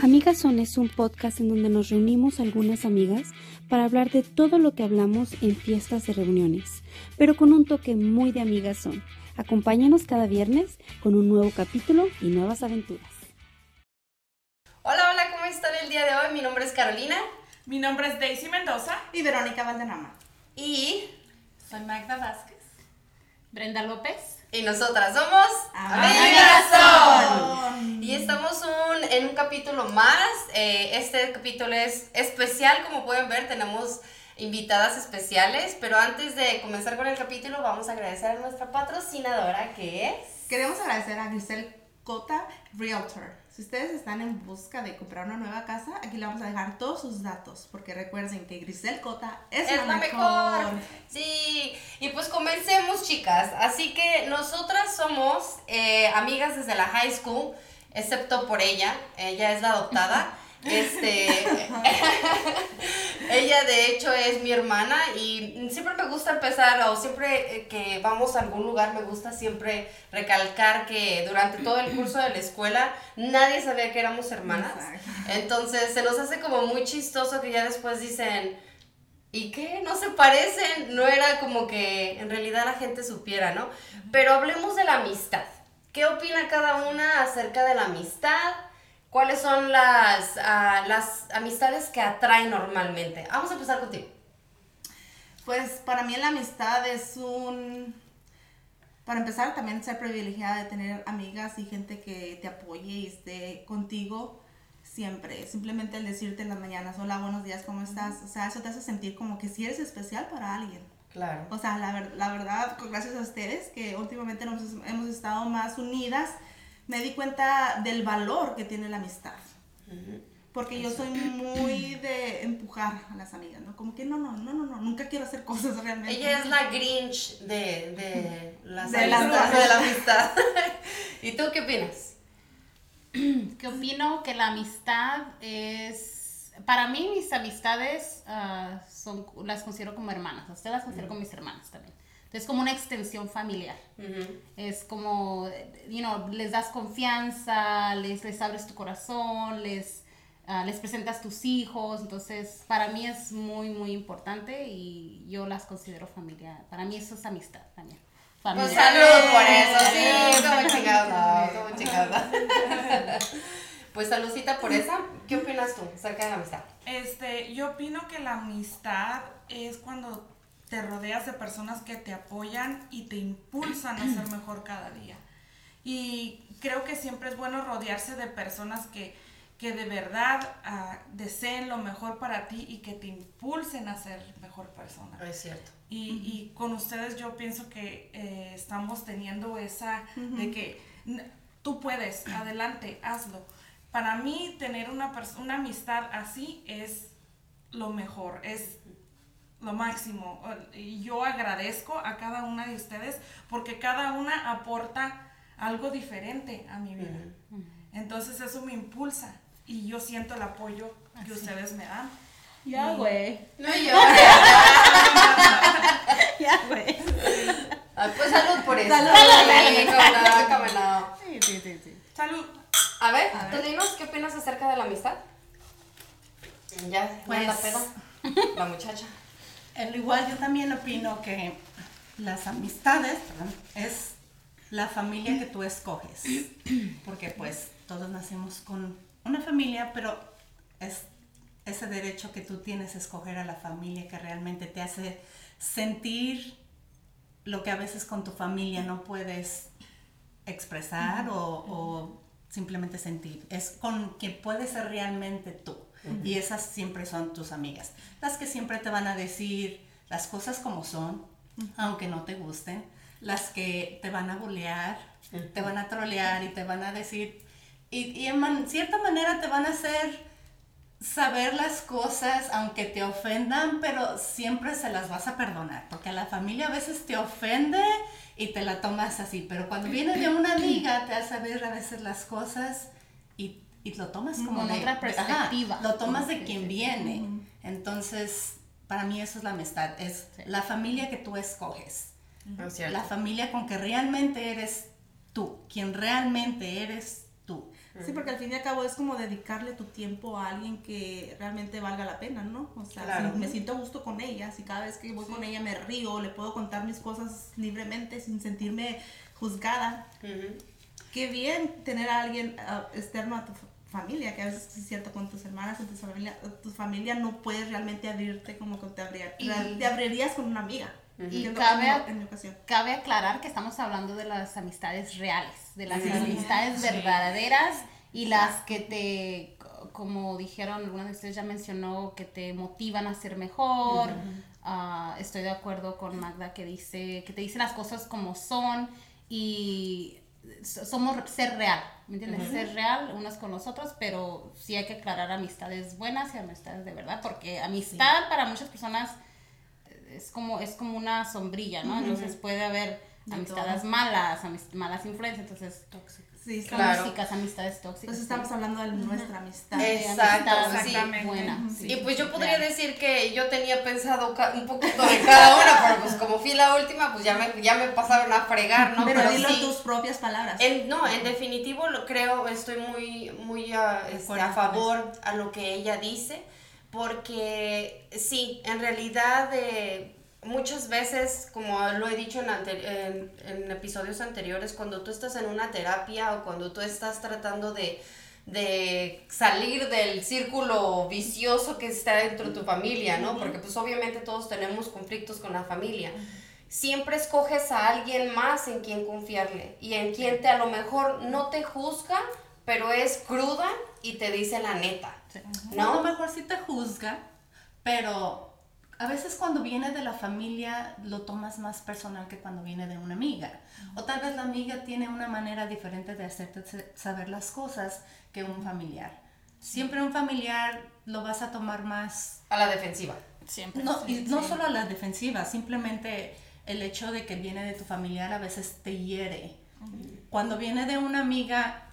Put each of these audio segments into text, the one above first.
Amigas Son es un podcast en donde nos reunimos algunas amigas para hablar de todo lo que hablamos en fiestas y reuniones, pero con un toque muy de Amigas Son. Acompáñanos cada viernes con un nuevo capítulo y nuevas aventuras. Hola, hola, ¿cómo están el día de hoy? Mi nombre es Carolina. Mi nombre es Daisy Mendoza. Y Verónica Valdenama. Y Soy Magda Vázquez. Brenda López. Y nosotras somos Amigas Y estamos un- en un capítulo más. Eh, este capítulo es especial, como pueden ver, tenemos invitadas especiales. Pero antes de comenzar con el capítulo, vamos a agradecer a nuestra patrocinadora que es. Queremos agradecer a Grisel Cota Realtor. Si ustedes están en busca de comprar una nueva casa, aquí le vamos a dejar todos sus datos, porque recuerden que Grisel Cota es, Es la mejor. Sí, y pues comencemos, chicas. Así que nosotras somos eh, amigas desde la high school, excepto por ella. Ella es la adoptada. Este, ella de hecho es mi hermana y siempre me gusta empezar o siempre eh, que vamos a algún lugar me gusta siempre recalcar que durante todo el curso de la escuela nadie sabía que éramos hermanas. Entonces se nos hace como muy chistoso que ya después dicen, ¿y qué? No se parecen. No era como que en realidad la gente supiera, ¿no? Pero hablemos de la amistad. ¿Qué opina cada una acerca de la amistad? ¿Cuáles son las, ah, las amistades que atraen normalmente? Vamos a empezar contigo. Pues para mí la amistad es un... Para empezar, también ser privilegiada de tener amigas y gente que te apoye y esté contigo siempre. Simplemente el decirte en las mañanas, hola, buenos días, ¿cómo estás? O sea, eso te hace sentir como que sí eres especial para alguien. Claro. O sea, la, ver- la verdad, gracias a ustedes, que últimamente nos hemos estado más unidas, me di cuenta del valor que tiene la amistad. Porque yo soy muy de empujar a las amigas, ¿no? Como que no, no, no, no, no, nunca quiero hacer cosas realmente. Ella es la Grinch de, de, las De dos. de la amistad. ¿Y tú qué opinas? Que opino que la amistad es. Para mí, mis amistades ah, son, las considero como hermanas. A Ustedes las considero como mis hermanas también. Entonces, como una extensión familiar. Es como, you know, les das confianza, les, les abres tu corazón, les, ah, les presentas tus hijos. Entonces, para mí es muy, muy importante y yo las considero familia. Para mí eso es amistad también. Pues Familia. salud por eso, sí, como chingados, no, como chingados. Pues saludcita por esa. ¿Qué opinas tú acerca de la amistad? Este, yo opino que la amistad es cuando te rodeas de personas que te apoyan y te impulsan a ser mejor cada día. Y creo que siempre es bueno rodearse de personas que, que de verdad ah, deseen lo mejor para ti y que te impulsen a ser mejor persona. Es cierto. Y, y con ustedes yo pienso que eh, estamos teniendo esa de que tú puedes, adelante, hazlo. Para mí tener una, una amistad así es lo mejor, es lo máximo. Y yo agradezco a cada una de ustedes porque cada una aporta algo diferente a mi vida. Entonces eso me impulsa y yo siento el apoyo que ustedes me dan. Ya, güey. No yo. Ya, güey. Ah, pues salud por eso. Salud. No. Sí, sí, sí, sí. Salud. A ver, A tú dinos qué opinas acerca de la amistad. Ya, Pues- anda pedo. La muchacha. Al igual yo también opino que las amistades perdón, es la familia que tú escoges. Porque pues todos nacemos con una familia, pero es ese derecho que tú tienes a escoger a la familia que realmente te hace sentir lo que a veces con tu familia no puedes expresar o, o simplemente sentir. Es con quien puedes ser realmente tú. Y esas siempre son tus amigas. Las que siempre te van a decir las cosas como son, aunque no te gusten. Las que te van a bulear, te van a trolear y te van a decir... Y, y en man- cierta manera te van a hacer saber las cosas aunque te ofendan, pero siempre se las vas a perdonar, porque a la familia a veces te ofende y te la tomas así, pero cuando viene de una amiga te hace ver a veces las cosas y, y lo tomas como Con de, otra perspectiva. lo tomas de quien viene. Entonces, para mí eso es la amistad, es Sí. la familia que tú escoges, Es cierto. la familia con que realmente eres tú, quien realmente eres tú. Sí, porque al fin y al cabo es como dedicarle tu tiempo a alguien que realmente valga la pena, ¿no? O sea, Claro. si me siento a gusto con ella, si cada vez que voy con ella me río, le puedo contar mis cosas libremente sin sentirme juzgada. Ujú. Qué bien tener a alguien ah, externo a tu familia, que a veces sí es cierto con tus hermanas, con tu familia, tu familia no puedes realmente abrirte como que te, abrir- Y- te abrirías con una amiga. Y cabe- en. Cabe aclarar que estamos hablando de las amistades reales, de las Sí. amistades verdaderas y las que te, co- como dijeron, alguna de ustedes ya mencionó, que te motivan a ser mejor. Ah, estoy de acuerdo con Magda que dice, que te dicen las cosas como son y somos ser real, ¿me entiendes? Ser real unos con los otros, pero sí hay que aclarar amistades buenas y amistades de verdad, porque amistad para muchas personas es como, es como una sombrilla, ¿no? Entonces puede haber De amistades malas, amis- malas influencias, entonces Sí, Claro. tóxicas, amistades tóxicas. Entonces estamos hablando de nuestra amistad. Exacto, amistad sí. buena. sí, Y pues yo podría decir que yo tenía pensado un poquito de cada una, pero pues como fui la última, pues ya me, ya me pasaron a fregar, ¿no? Pero, dilo sí. tus propias palabras. En- no, en definitivo lo creo, estoy muy, muy ah, este, a con favor a lo que ella dice, porque sí, en realidad eh, muchas veces, como lo he dicho en, en- en episodios anteriores, cuando tú estás en una terapia o cuando tú estás tratando de, de salir del círculo vicioso que está dentro de tu familia, ¿no? Porque pues obviamente todos tenemos conflictos con la familia siempre escoges a alguien más en quien confiarle y en quien te a lo mejor no te juzga, pero es cruda y te dice la neta. No, a lo mejor sí te juzga, pero a veces cuando viene de la familia lo tomas más personal que cuando viene de una amiga. O tal vez la amiga tiene una manera diferente de hacerte saber las cosas que un familiar. Siempre un familiar lo vas a tomar más A la defensiva. Siempre. No, sí, y no solo a la defensiva, simplemente el hecho de que viene de tu familiar a veces te hiere. Cuando viene de una amiga,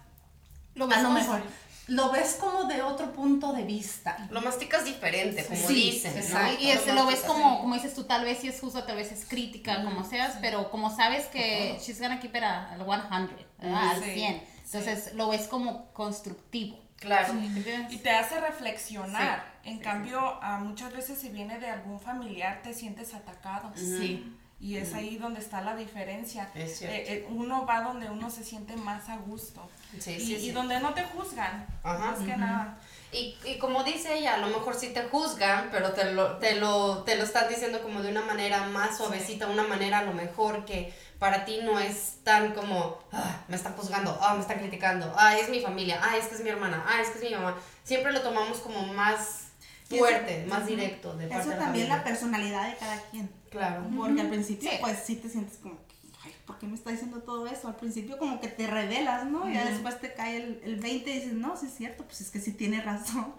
Lo a lo mejor lo ves como de otro punto de vista. Lo masticas diferente, como Sí, dicen. ¿no? exacto. Y este, lo ves como, como dices tú, tal vez si es justo, tal vez es crítica, como seas, pero como sabes que she's gonna keep it a- al 100, ¿verdad? al Sí, 100. Entonces lo ves como constructivo. Claro. Y te hace reflexionar. en cambio, muchas veces si viene de algún familiar te sientes atacado. Sí. Y es ahí donde está la diferencia. Es cierto. Eh, eh, uno va donde uno se siente más a gusto. Sí, y, sí, y donde no te juzgan. Ajá. Más que nada. Y, y como dice ella, a lo mejor sí te juzgan, pero te lo, te lo, te lo están diciendo como de una manera más suavecita, una manera a lo mejor que para ti no es tan como, "Ah, me están juzgando, ah, me están criticando, ah, es mi familia, ah, es que es mi hermana, ah, es que es mi mamá. Siempre lo tomamos como más Y eso- fuerte, más directo de parte Eso de la también la familia. personalidad de cada quien. Claro. Porque al principio, Sí. pues sí te sientes como, que, ay, ¿por qué me está diciendo todo eso? Al principio, como que te revelas, ¿no? Y ya después te cae el, el 20 y dices, no, sí es cierto, pues es que sí tiene razón.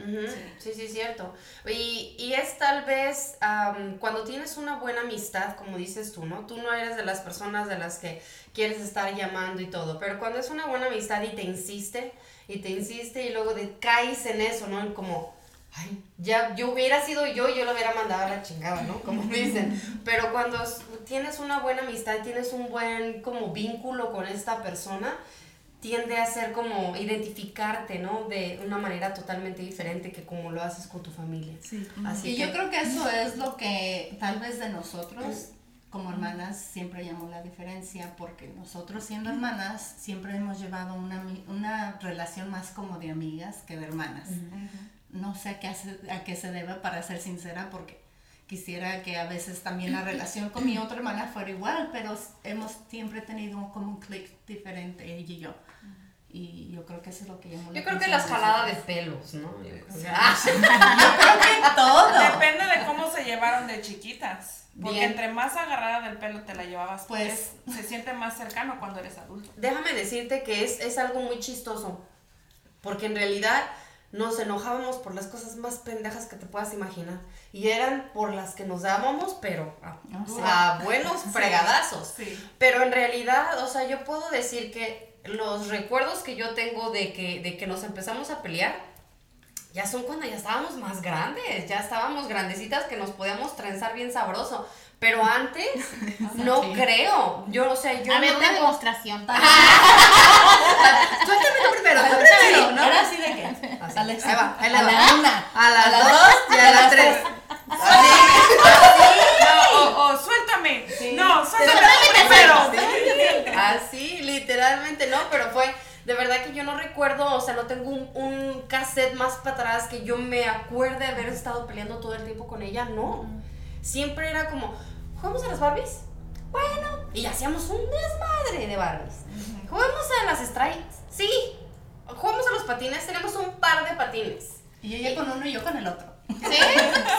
Sí, sí, es cierto. Y, y es tal vez am, cuando tienes una buena amistad, como dices tú, ¿no? Tú no eres de las personas de las que quieres estar llamando y todo, pero cuando es una buena amistad y te insiste, y te insiste y luego te caes en eso, ¿no? En como, ay, ya yo hubiera sido yo, yo lo hubiera mandado a la chingada, ¿no? Como dicen. Pero cuando tienes una buena amistad, tienes un buen como vínculo con esta persona, tiende a ser como identificarte, ¿no? De una manera totalmente diferente que como lo haces con tu familia. Sí. Así Y que, yo creo que eso es lo que tal vez de nosotros como hermanas siempre llamó la diferencia porque nosotros siendo hermanas siempre hemos llevado una, una relación más como de amigas que de hermanas. No sé a qué, hace- a qué se debe para ser sincera porque quisiera que a veces también la relación con mi otra hermana fuera igual, pero hemos siempre tenido como un clic diferente ella y yo. Y yo creo que eso es lo que la yo creo que las de jaladas de pelos, ¿no? Yo creo que- Todo. Depende de cómo se llevaron de chiquitas. Porque Bien. entre más agarrada del pelo te la llevabas, Pues- pues se siente más cercano cuando eres adulto. déjame decirte que es, es algo muy chistoso, porque en realidad nos enojábamos por las cosas más pendejas que te puedas imaginar, y eran por las que nos dábamos, pero a, Ah, a buenos fregadazos. Sí. Pero en realidad, o sea, yo puedo decir que los recuerdos que yo tengo de que, de que nos empezamos a pelear, ya son cuando ya estábamos más grandes, ya estábamos grandecitas que nos podíamos trenzar bien sabroso. Pero antes, no creo. Yo, o sea, yo A ver, no una me- demostración. Suéltame tú primero, tú Sí, primero, ¿no? Ahora sí de qué. Así. Alex, Ahí va, ahí a va. la una. A las a las dos y a las tres. No, o, o suéltame. No, suéltame primero. Así, literalmente, no, pero fue, de verdad que yo no recuerdo, o sea, no tengo un, un cassette más para atrás que yo me acuerde de haber estado peleando todo el tiempo con ella, no. Siempre era como, ¿jugamos a las Barbies? Bueno, y hacíamos un desmadre de Barbies. ¿Jugamos a las Strikes? Sí. ¿Jugamos a los patines? Tenemos un par de patines. Y ella con uno y yo con el otro. ¿Sí?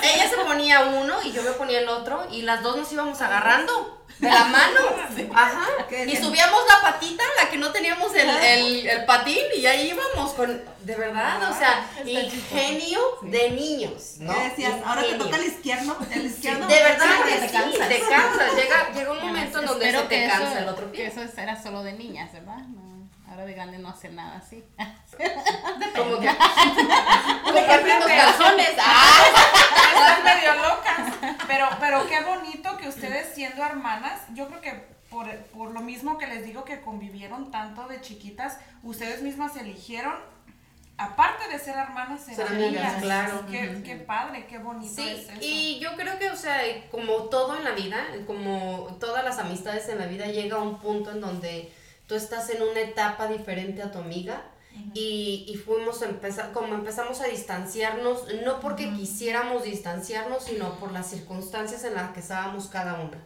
Ella se ponía uno y yo me ponía el otro y las dos nos íbamos agarrando de la mano. Ajá. Y subíamos la patita, la que no teníamos el, el, el patín y ahí íbamos con, de verdad, o sea, ingenio de niños, ¿no? ¿Qué decías? Ahora te toca el izquierdo. El izquierdo. De verdad Sí, que te cansas. te cansas. Llega, llega un momento en donde se te cansa eso- el otro Que pie. eso era solo de niñas, ¿verdad? No, ahora de grande no hace nada así. Como que. Como que abrir los calzones. ¡Ah! Están medio locas. Pero, pero qué bonito que ustedes siendo hermanas, yo creo que por, por lo mismo que les digo que convivieron tanto de chiquitas, ustedes mismas eligieron, aparte de ser hermanas, ser, Ser amigas, amigas. claro. Qué, qué padre, qué bonito Sí, es eso. y yo creo que, o sea, como todo en la vida, como todas las amistades en la vida, llega a un punto en donde tú estás en una etapa diferente a tu amiga. Y, y fuimos a empezar, como empezamos a distanciarnos, no porque quisiéramos distanciarnos, sino por las circunstancias en las que estábamos cada una.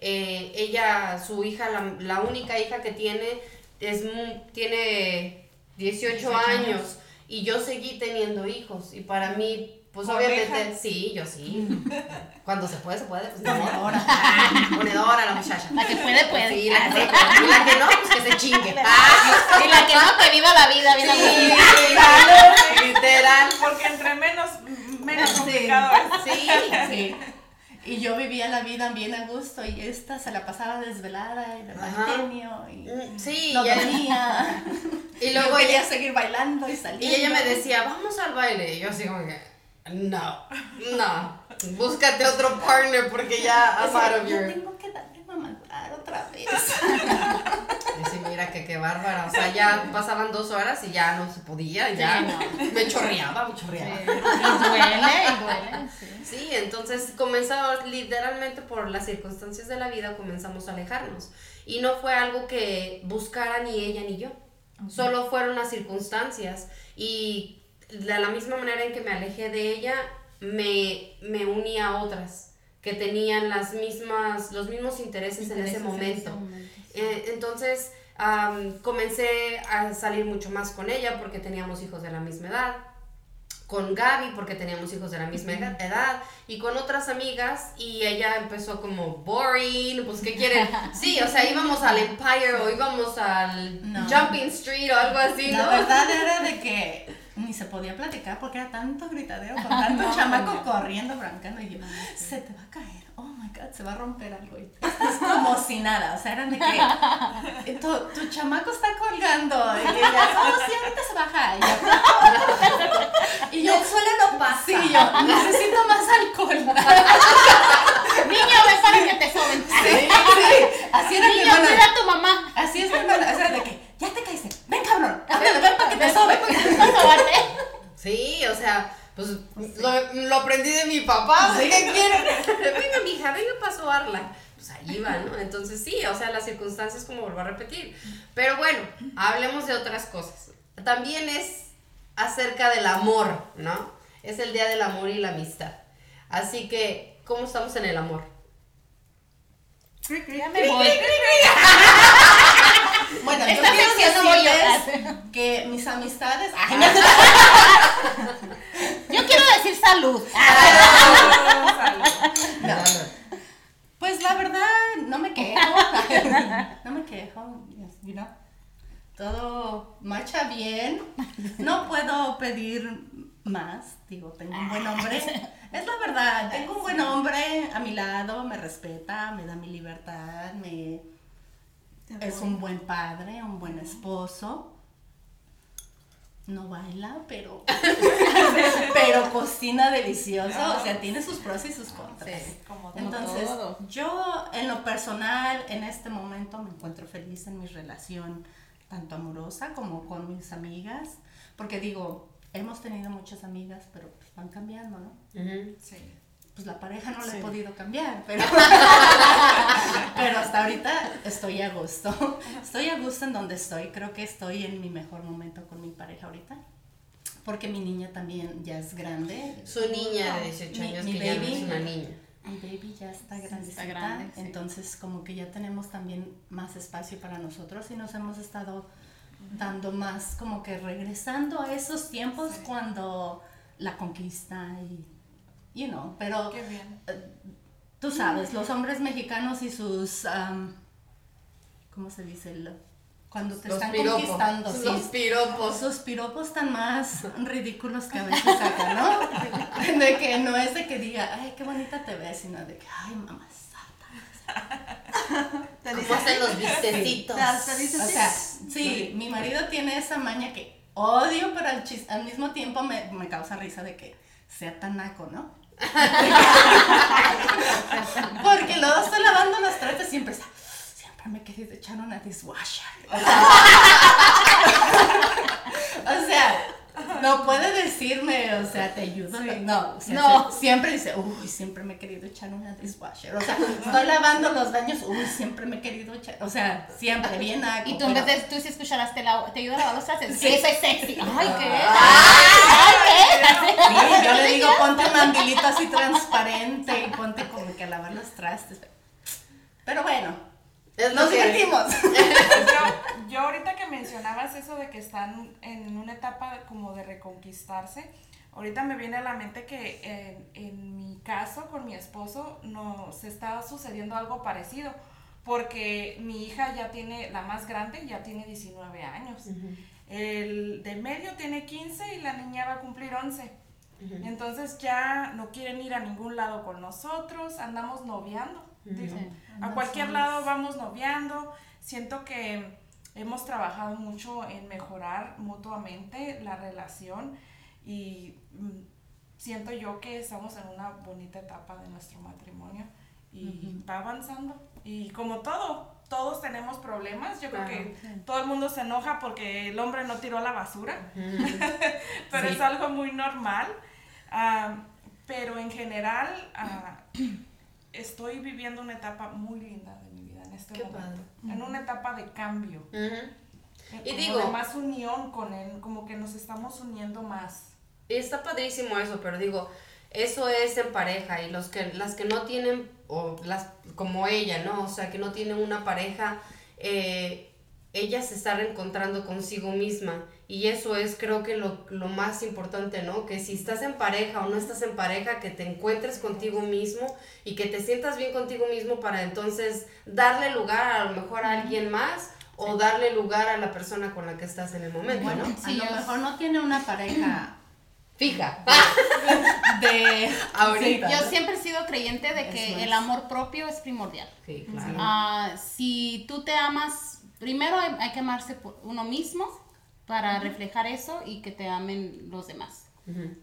Eh, ella, su hija, la, la única hija que tiene, es, tiene 18, años, y yo seguí teniendo hijos. Y para mí, pues ¿Por obviamente, sí, yo sí. Cuando se puede, se puede. Pues. Ponedora. Ponedora la muchacha. La que puede, puede. Sí, la que, y la que no, pues que se chingue. Ah, Y la que no, que viva la vida, bien sí, aburrida. literal. Porque entre menos, menos Sí. complicado es. Sí, Sí. Y yo vivía la vida bien a gusto y esta se la pasaba desvelada y Ajá. genio y Mm, Sí, no dormía. y luego luego quería ella, seguir bailando y saliendo. y ella me decía, vamos al baile. Y yo así como que, no, no, búscate otro partner porque ya I'm out of Yo tengo que darle mamantar otra vez. Sí, mira que qué bárbara. O sea, ya pasaban dos horas y ya no se podía, ya Sí, me chorreaba, me chorreaba. Y duele, y duele, sí. Sí, entonces comenzamos literalmente por las circunstancias de la vida comenzamos a alejarnos. Y no fue algo que buscara ni ella ni yo. Solo fueron las circunstancias. Y de la misma manera en que me alejé de ella, me, me uní a otras que tenían las mismas, los mismos intereses, en ese momento. momento, sí. Eh, entonces comencé a salir mucho más con ella porque teníamos hijos de la misma edad, con Gaby porque teníamos hijos de la misma eda- edad y con otras amigas y ella empezó como boring, pues ¿qué quieren? Sí, o sea, íbamos al Empire o íbamos al No. Jumping Street o algo así, La ¿no? verdad era de que ni se podía platicar porque era tanto gritadero con tanto chamaco corriendo, brancando y yo, se te va a caer, oh my god, se va a romper algo. Y estás como si nada, o sea, eran de que eh, tu, tu chamaco está colgando y ella, oh sí, ahorita se baja. Y yo, El suelo no pasa. sí, yo necesito más alcohol. Niño, ven para que te soben. Sí, sí, así era mi hermana. a tu mamá. Así es mi hermana, o sea, de que ya te caíste, ven cabrón, ándale, ven para que te sobe. Sí, o sea, pues lo, lo aprendí de mi papá. Sí. ¿Qué quieren? venga, mija, venga para sobarla. Pues ahí va, ¿no? Entonces sí, o sea, las circunstancias como vuelvo a repetir. Pero bueno, hablemos de otras cosas. También es acerca del amor, ¿no? Es el día del amor y la amistad. Así que, ¿cómo estamos en el amor? Ya me voy. Bueno, yo quiero sección no que mis amistades. Ay, no, Yo quiero decir salud. Pues la verdad, no me quejo. No me quejo. you know, Todo marcha bien. No puedo pedir más. Digo, tengo un buen hombre. Es la verdad. Tengo un buen hombre a mi lado. Me respeta, me da mi libertad. Me, es un buen padre, un buen esposo. No baila, pero. pero cocina delicioso, o sea, tiene sus pros y sus contras. Sí. Como todo. Entonces, todo. yo en lo personal, en este momento me encuentro feliz en mi relación, tanto amorosa como con mis amigas, porque digo, hemos tenido muchas amigas, pero pues van cambiando, ¿no? Sí. Pues la pareja no la he podido cambiar, pero, pero hasta ahorita estoy a gusto. Estoy a gusto en donde estoy, creo que estoy en mi mejor momento con mi pareja ahorita. Porque mi niña también ya es grande. Su niña de 18 Mi- años mi que ya no baby. es una niña. Mi baby ya está grandecita, grande, sí. entonces como que ya tenemos también más espacio para nosotros y nos hemos estado dando más como que regresando a esos tiempos cuando la conquista y you know, pero Qué bien. tú sabes, los hombres mexicanos y sus am, ¿cómo se dice? Cuando te Los están piropos. conquistando, sí. Los piropos. Sus piropos tan más ridículos que a veces sacan, ¿no? De que no es de que diga, ay, qué bonita te ves, sino de que, ay, mamá santa. Te ¿Cómo dice- hacen los vistecitos? te- te dice O sí. sea, sí, mi marido tiene esa maña que odio, pero al, chis- al mismo tiempo me, me causa risa de que sea tan naco, ¿no? Porque luego estoy lavando los trastes y siempre siempre me querido echar una dishwasher. O sea, o sea, no puede decirme, o sea, te ayudo. No, o sea, No. se- siempre dice, uy, siempre me he querido echar una dishwasher. O sea, estoy lavando los baños, uy, siempre me he querido echar. O sea, siempre, bien naco. Y tú en vez de, tú si escucharás, te, la, te ayudo a lavar los trastes. Sí. Soy sexy. Ay, ¿qué? Ay, Ay, ¿qué? Sí, yo le digo, ponte un mandilito así transparente y ponte como que a lavar los trastes. Pero bueno, nos divertimos. yo, yo ahorita que mencionabas eso de que están en una etapa como de reconquistarse, ahorita me viene a la mente que en, en mi caso con mi esposo nos está sucediendo algo parecido, porque mi hija ya tiene, la más grande ya tiene 19 años, el de medio tiene 15 y la niña va a cumplir 11. Entonces ya no quieren ir a ningún lado con nosotros, andamos noviando. digo, Sí. a cualquier lado vamos noviando. Siento que hemos trabajado mucho en mejorar mutuamente la relación y mm, siento yo que estamos en una bonita etapa de nuestro matrimonio y va avanzando. Y como todo, todos tenemos problemas. Yo creo que todo el mundo se enoja porque el hombre no tiró la basura pero Sí. es algo muy normal. Ah, pero en general, ah, estoy viviendo una etapa muy linda de mi vida en este Qué momento. En una etapa de cambio. Eh, Y digo- de más unión con él, como que nos estamos uniendo más. Y está padrísimo eso, pero digo, eso es en pareja y los que las que no tienen o las como ella, ¿no? O sea, que no tienen una pareja eh, ella se está reencontrando consigo misma y eso es creo que lo, lo más importante, ¿no? Que si estás en pareja o no estás en pareja, que te encuentres contigo mismo y que te sientas bien contigo mismo para entonces darle lugar a lo mejor a alguien más o darle lugar a la persona con la que estás en el momento, Bueno, ¿no? a lo mejor no tiene una pareja Fija. de Ahorita. Yo siempre he sido creyente de que el amor propio es primordial. Sí, claro. Ah, si tú te amas, primero hay, hay que amarse por uno mismo para reflejar eso y que te amen los demás.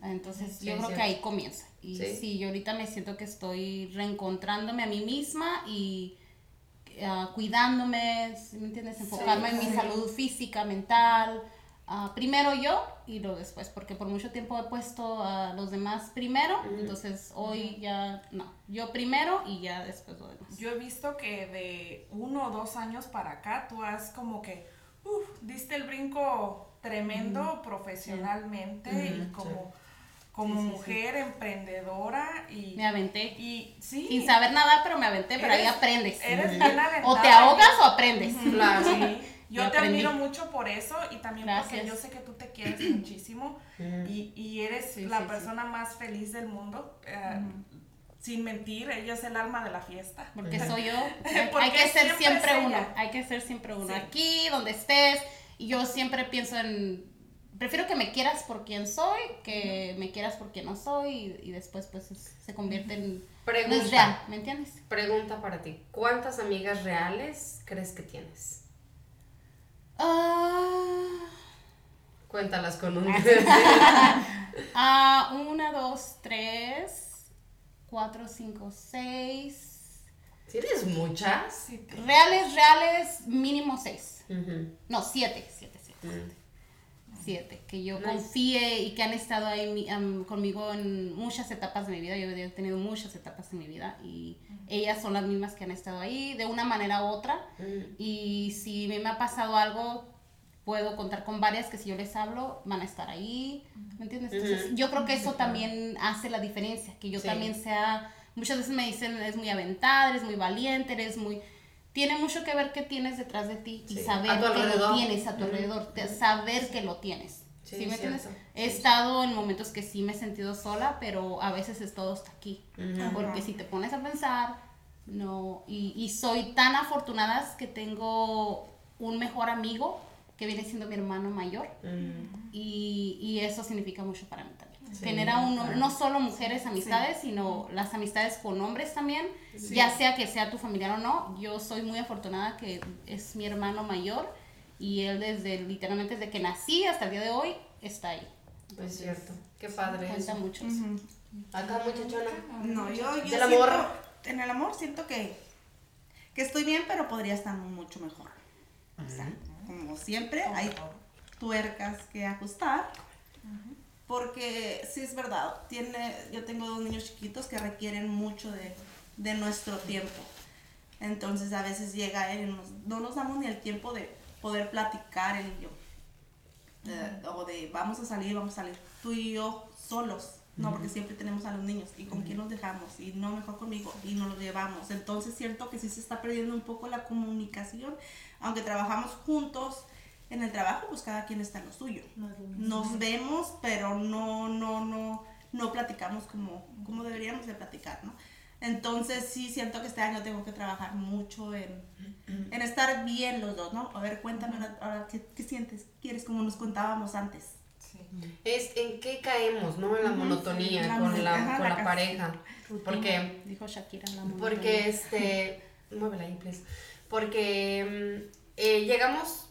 Entonces Sí, yo creo que ahí comienza. Y Sí. sí. yo ahorita me siento que estoy reencontrándome a mí misma y ah, cuidándome, ¿sí ¿me entiendes? Enfocarme en mi salud física, mental. Ah, primero yo y luego después, porque por mucho tiempo he puesto a los demás primero, entonces hoy ya no, yo primero y ya después lo demás. Yo he visto que de uno o dos años para acá tú has como que, uf, diste el brinco tremendo profesionalmente y como, como mujer emprendedora y, Me aventé. y sí, Sin saber nadar, pero me aventé, pero ahí aprendes. eres bien aventada. O te ahogas o aprendes. Claro. Yo te aprendí. admiro mucho por eso y también porque yo sé que tú te quieres muchísimo y, y eres Sí, la sí, sí. persona más feliz del mundo. eh, Sin mentir, ella es el alma de la fiesta. Porque soy yo. Hay, Porque hay que ser siempre siempre es uno. Hay que ser siempre uno. Sí. Aquí, donde estés. Y yo siempre pienso en. Prefiero que me quieras por quien soy, que me quieras por quien no soy. Y, y después, pues, es- se convierte en. No Pregunta. es real, ¿me entiendes? Pregunta para ti. ¿Cuántas amigas reales crees que tienes? Ah, Cuéntalas con un... Ah, una, dos, tres, cuatro, cinco, seis. ¿Tienes muchas? Reales, reales, mínimo seis. No, siete, siete, siete. Mm. Siete. Que yo Nice. confíe y que han estado ahí am, conmigo en muchas etapas de mi vida. Yo he tenido muchas etapas en mi vida y ellas son las mismas que han estado ahí de una manera u otra. Mm. Y si me ha pasado algo, puedo contar con varias que si yo les hablo, van a estar ahí. ¿Me entiendes? Entonces, yo creo que eso también hace la diferencia. Que yo Sí. también sea. Muchas veces me dicen, es muy aventada, eres muy valiente, eres muy. Tiene mucho que ver qué tienes detrás de ti y Sí. saber A tu que lo tienes a tu alrededor, te- saber que lo tienes. Sí, ¿Sí, me entiendes? He Sí. estado en momentos que sí me he sentido sola, pero a veces es todo hasta aquí. Ujú. Porque si te pones a pensar, no. Y, y soy tan afortunada que tengo un mejor amigo que viene siendo mi hermano mayor. Y, y eso significa mucho para mí también. Sí, Tener a un hombre, claro. no solo mujeres amistades, sino las amistades con hombres también, ya sea que sea tu familiar o no. Yo soy muy afortunada que es mi hermano mayor y él desde, literalmente desde que nací hasta el día de hoy, está ahí. Es cierto. Qué padre Cuenta eso. mucho. eso. Ujú. Acá, muchachona. No, yo, yo Del amor. siento- en el amor siento que, que estoy bien, pero podría estar mucho mejor. O sea, como siempre, hay tuercas que ajustar. Porque sí es verdad, tiene, yo tengo dos niños chiquitos que requieren mucho de, de nuestro tiempo. Entonces a veces llega él y nos- no nos damos ni el tiempo de poder platicar él y yo. Eh, o de vamos a salir, vamos a salir tú y yo solos. No, porque siempre tenemos a los niños. ¿Y con quién los dejamos? Y no, mejor conmigo. Y nos los llevamos. Entonces, cierto que sí se está perdiendo un poco la comunicación. Aunque trabajamos juntos en el trabajo, pues cada quien está en lo suyo. Nos vemos, pero no, no, no, no platicamos como, como deberíamos de platicar, ¿no? Entonces, sí siento que este año tengo que trabajar mucho en, en estar bien los dos, ¿no? A ver, cuéntame ahora, ¿qué, qué sientes? ¿Quieres como nos contábamos antes? sí. Es en qué caemos, ¿no? En la monotonía La con la, con la la pareja. Porque Dijo Shakira la Porque este. Muévela ahí, please. Porque mm, eh, llegamos.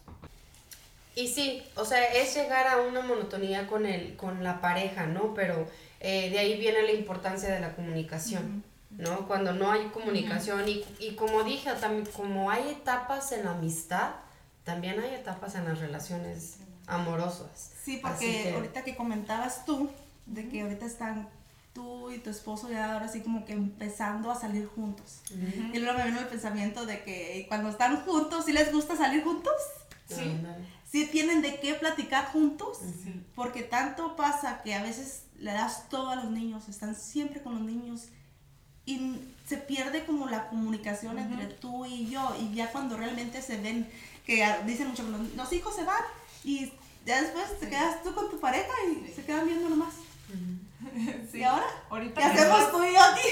Y sí, o sea, es llegar a una monotonía con, el, con la pareja, ¿no? Pero eh, de ahí viene la importancia de la comunicación, ¿no? Cuando no hay comunicación, y, y como dije, también como hay etapas en la amistad, también hay etapas en las relaciones amorosas. Sí, porque que- ahorita que comentabas tú, de que ahorita están tú y tu esposo ya ahora sí como que empezando a salir juntos. Y luego me vino el pensamiento de que cuando están juntos, ¿sí les gusta salir juntos? Sí. ¿Sí tienen de qué platicar juntos? Sí. Porque tanto pasa que a veces le das todo a los niños, están siempre con los niños y se pierde como la comunicación entre tú y yo y ya cuando realmente se ven, que dicen mucho, los, los hijos se van y ya después te quedas tú con tu pareja y se quedan viendo nomás. Sí. ¿Y ahora? Ahorita ¿Qué que hacemos tú y yo aquí?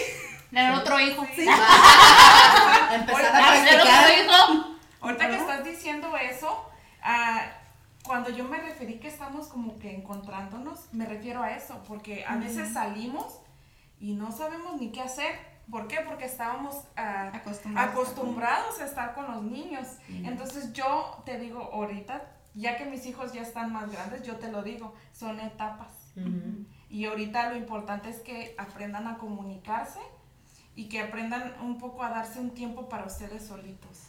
El otro hijo. Sí. Empezar a el otro practicar. hijo. Ahorita que estás diciendo eso, ah, cuando yo me referí que estamos como que encontrándonos, me refiero a eso, porque a veces salimos y no sabemos ni qué hacer. ¿Por qué? Porque estábamos ah, Acostumbrados. acostumbrados a estar con los niños. Entonces yo te digo ahorita, ya que mis hijos ya están más grandes, yo te lo digo, son etapas. Y ahorita lo importante es que aprendan a comunicarse y que aprendan un poco a darse un tiempo para ustedes solitos.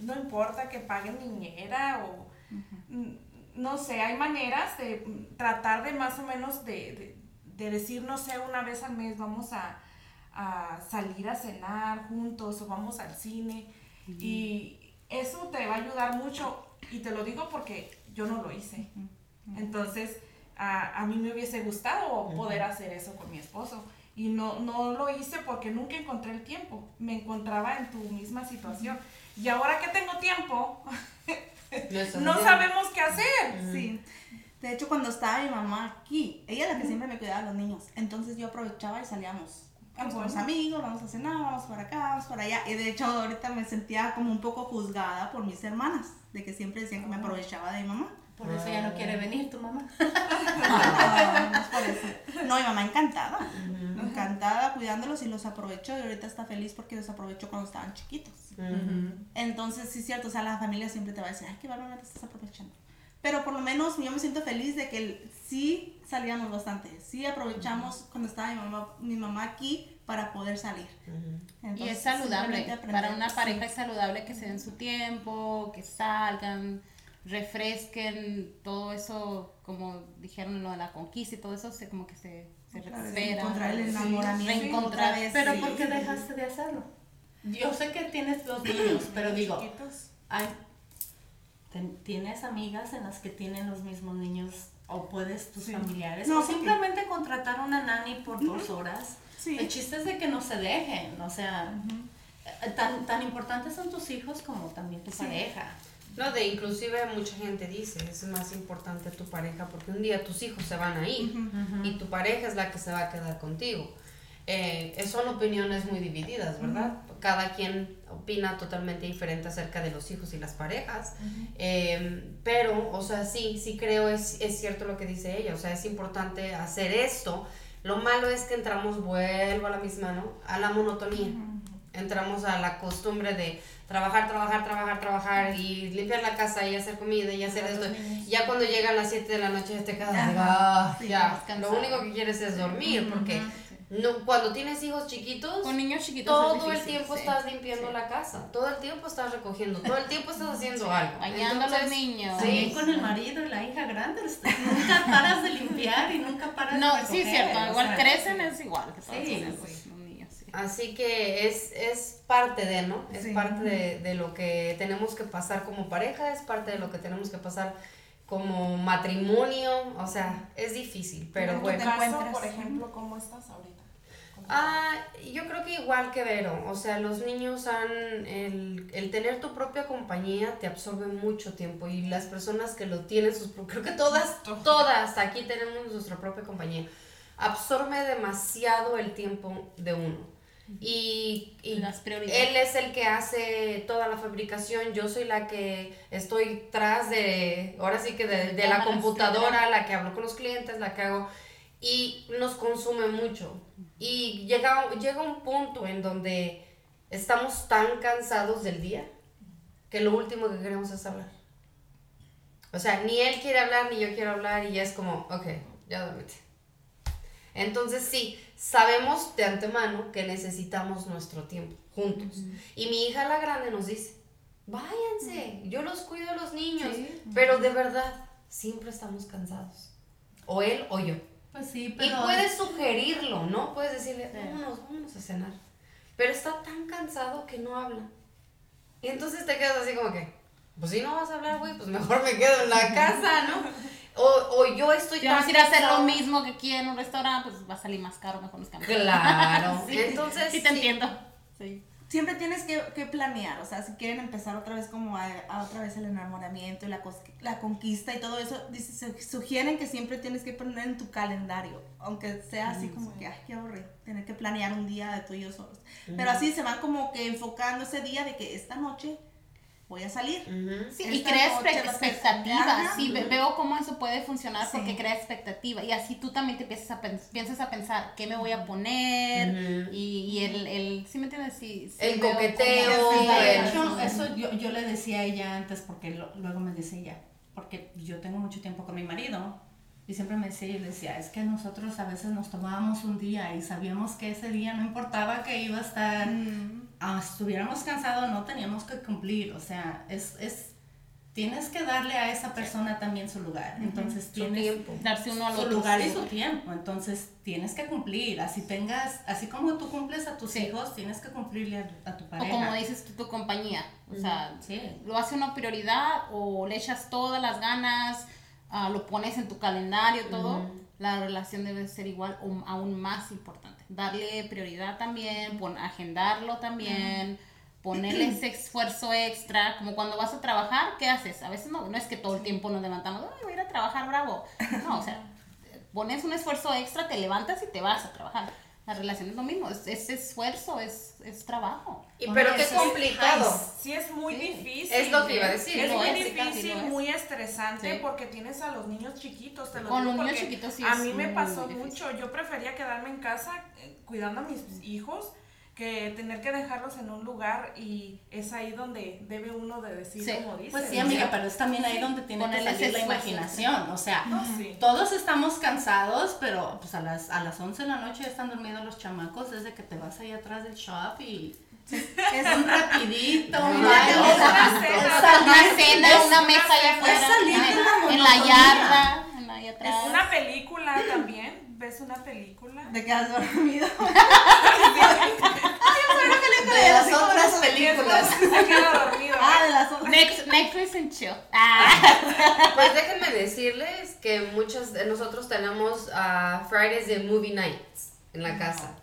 No importa que paguen niñera o mm, no sé, hay maneras de tratar de más o menos de, de- de decir, no sé, una vez al mes vamos a, a salir a cenar juntos o vamos al cine. Y eso te va a ayudar mucho. Y te lo digo porque yo no lo hice. Entonces, a, a mí me hubiese gustado poder hacer eso con mi esposo. Y no, no lo hice porque nunca encontré el tiempo. Me encontraba en tu misma situación. Y ahora que tengo tiempo, no sabemos qué hacer. Sí. De hecho, cuando estaba mi mamá aquí, ella es la que siempre me cuidaba de los niños. Entonces yo aprovechaba y salíamos. Vamos con los amigos, vamos a cenar, vamos para acá, vamos para allá. Y de hecho, ahorita me sentía como un poco juzgada por mis hermanas, de que siempre decían que me aprovechaba de mi mamá. Por eso ya no quiere venir tu mamá. No, no es por eso. No, mi mamá encantada. Encantada cuidándolos y los aprovechó. Y ahorita está feliz porque los aprovechó cuando estaban chiquitos. Entonces, sí es cierto, o sea, la familia siempre te va a decir, ay, qué bárbaro te estás aprovechando. pero por lo menos yo me siento feliz de que sí salíamos bastante, sí aprovechamos cuando estaba mi mamá, mi mamá aquí para poder salir. Y Entonces, es saludable. Para una sí. pareja es saludable que se den su tiempo, que salgan, refresquen, todo eso, como dijeron lo de la conquista y todo eso, se, como que se, se Otra vez recupera. encontrar el Sí, enamoramiento reencontrar. vez. Pero sí. ¿por qué dejaste de hacerlo? Yo sé que tienes dos niños, pero digo, hay, tienes amigas en las que tienen los mismos niños o puedes tus Sí. familiares No, o porque- simplemente contratar una nani por dos horas. Sí. El chiste es de que no se dejen, o sea, eh, tan, tan importantes son tus hijos como también tu pareja. No, de inclusive mucha gente dice, es más importante tu pareja porque un día tus hijos se van a ir y tu pareja es la que se va a quedar contigo. Eh, son opiniones muy divididas, ¿verdad? Cada quien opina totalmente diferente acerca de los hijos y las parejas. Eh, pero, o sea, sí, sí creo, es, es cierto lo que dice ella, o sea, es importante hacer esto. Lo malo es que entramos, vuelvo a la misma, ¿no? A la monotonía. Entramos a la costumbre de trabajar, trabajar, trabajar, trabajar y limpiar la casa y hacer comida y hacer esto. Ya cuando llegan las 7 de la noche te quedas. "Ah, Sí, ya, lo único que quieres es dormir porque no, cuando tienes hijos chiquitos, Con niños chiquitos es todo el tiempo sí, estás limpiando sí. la casa, todo el tiempo estás recogiendo, todo el tiempo estás haciendo algo. Bañando a los niños. También Sí. con el marido y la hija grande, nunca paras de limpiar y nunca paras No, de sí, recoger, cierto. o Igual sea, crecen, es igual que Sí, sí. Así que es, es parte de, ¿no? Es Sí. parte de, de lo que tenemos que pasar como pareja, es parte de lo que tenemos que pasar como matrimonio, o sea, es difícil, pero en tu bueno. caso, encuentras. por ejemplo, ¿cómo estás ahorita? ¿Cómo Ah, yo creo que igual que Vero, o sea, los niños han, el, el tener tu propia compañía te absorbe mucho tiempo y las personas que lo tienen, sus, pro- creo que todas, todas aquí tenemos nuestra propia compañía, absorbe demasiado el tiempo de uno. Y, y Las prioridades. él es el que hace toda la fabricación, yo soy la que estoy tras de, ahora sí que de, de la computadora, la que hablo con los clientes, la que hago, y nos consume mucho. Y llega, llega un punto en donde estamos tan cansados del día que lo último que queremos es hablar. O sea, ni él quiere hablar, ni yo quiero hablar, y ya es como, ok, ya duérmete. Entonces sí, sabemos de antemano que necesitamos nuestro tiempo juntos. Y mi hija la grande nos dice, váyanse, yo los cuido a los niños, pero de verdad, siempre estamos cansados. O él o yo. Pues sí, Y pero... puedes sugerirlo, ¿no? Puedes decirle, vámonos, vámonos a cenar. Pero está tan cansado que no habla. Y entonces te quedas así como que, pues si no vas a hablar, güey, pues mejor me quedo en la casa, ¿no? O, o yo estoy Si tan vas a ir a hacer lo mismo que aquí en un restaurante, pues va a salir más caro, mejor nos cambiamos. Claro. Sí. Entonces, Sí, te sí. entiendo. Sí. Siempre tienes que, que planear, o sea, si quieren empezar otra vez como a, a otra vez el enamoramiento y la, la conquista y todo eso, dice- su- sugieren que siempre tienes que poner en tu calendario, aunque sea así como que, ay, qué aburrido, tener que planear un día de tú y yo solos. Pero así se van como que enfocando ese día de que esta noche voy a salir. Ujú. Sí, y crea noche expect- va a ser- expectativa. Ajá. Sí, ve- veo cómo eso puede funcionar Sí. porque crea expectativa. Y así tú también te empiezas a, pens- piensas a pensar qué me voy a poner. Ujú. Y, y el, el, ¿sí me entiendes? Sí, sí El coqueteo, De hecho, eso yo, yo le decía a ella antes, porque lo- luego me decía ella, porque yo tengo mucho tiempo con mi marido, y siempre me decía, y le decía, es que nosotros a veces nos tomábamos un día y sabíamos que ese día no importaba que iba a estar, ah, estuviéramos cansados, no teníamos que cumplir, o sea, es, es, tienes que darle a esa persona también su lugar, entonces Su tienes tiempo. Darse uno al su lugar y su tiempo. Entonces tienes que cumplir. Así tengas, así como tú cumples a tus Sí. hijos, tienes que cumplirle a, a tu O pareja. como dices tú, tu compañía. O sea, Sí. lo hace una prioridad o le echas todas las ganas, ah, lo pones en tu calendario, todo. La relación debe ser igual o aún más importante. Darle prioridad también, pon- agendarlo también, ponerle ese esfuerzo extra. Como cuando vas a trabajar, ¿qué haces? A veces no, no es que todo el tiempo nos levantamos, "Ay, voy a ir a trabajar bravo. No, o sea, pones un esfuerzo extra, te levantas y te vas a trabajar. La relación es lo mismo, es, es esfuerzo, es, es trabajo. Y pero qué es- complicado. Sí, es muy Sí. difícil. Es lo que iba a decir, Es muy es, difícil, muy estresante Sí. porque tienes a los niños chiquitos. Te lo Con digo los niños chiquitos sí A es mí me pasó mucho. Yo prefería quedarme en casa eh, cuidando a mis hijos que tener que dejarlos en un lugar y es ahí donde debe uno de decir Sí. como dice. Pues sí, amiga, pero es también ahí donde tiene que salir la imaginación. O sea, Sí. todos estamos cansados, pero pues a las, a las 11 de la noche ya están dormidos los chamacos desde que te vas ahí atrás del shop y es un rapidito, un Ya baile, te o vas sea, a hacer es una cena, es- una mesa allá afuera. en, la yarda, en la allá atrás. Es una película también. ¿Ves una película? De que has dormido. de las otras películas. Se queda dormido. Ah, de las otras. Next, Netflix and chill. Ah. Pues déjenme decirles que muchos de nosotros tenemos ah, Fridays de Movie Nights en la casa.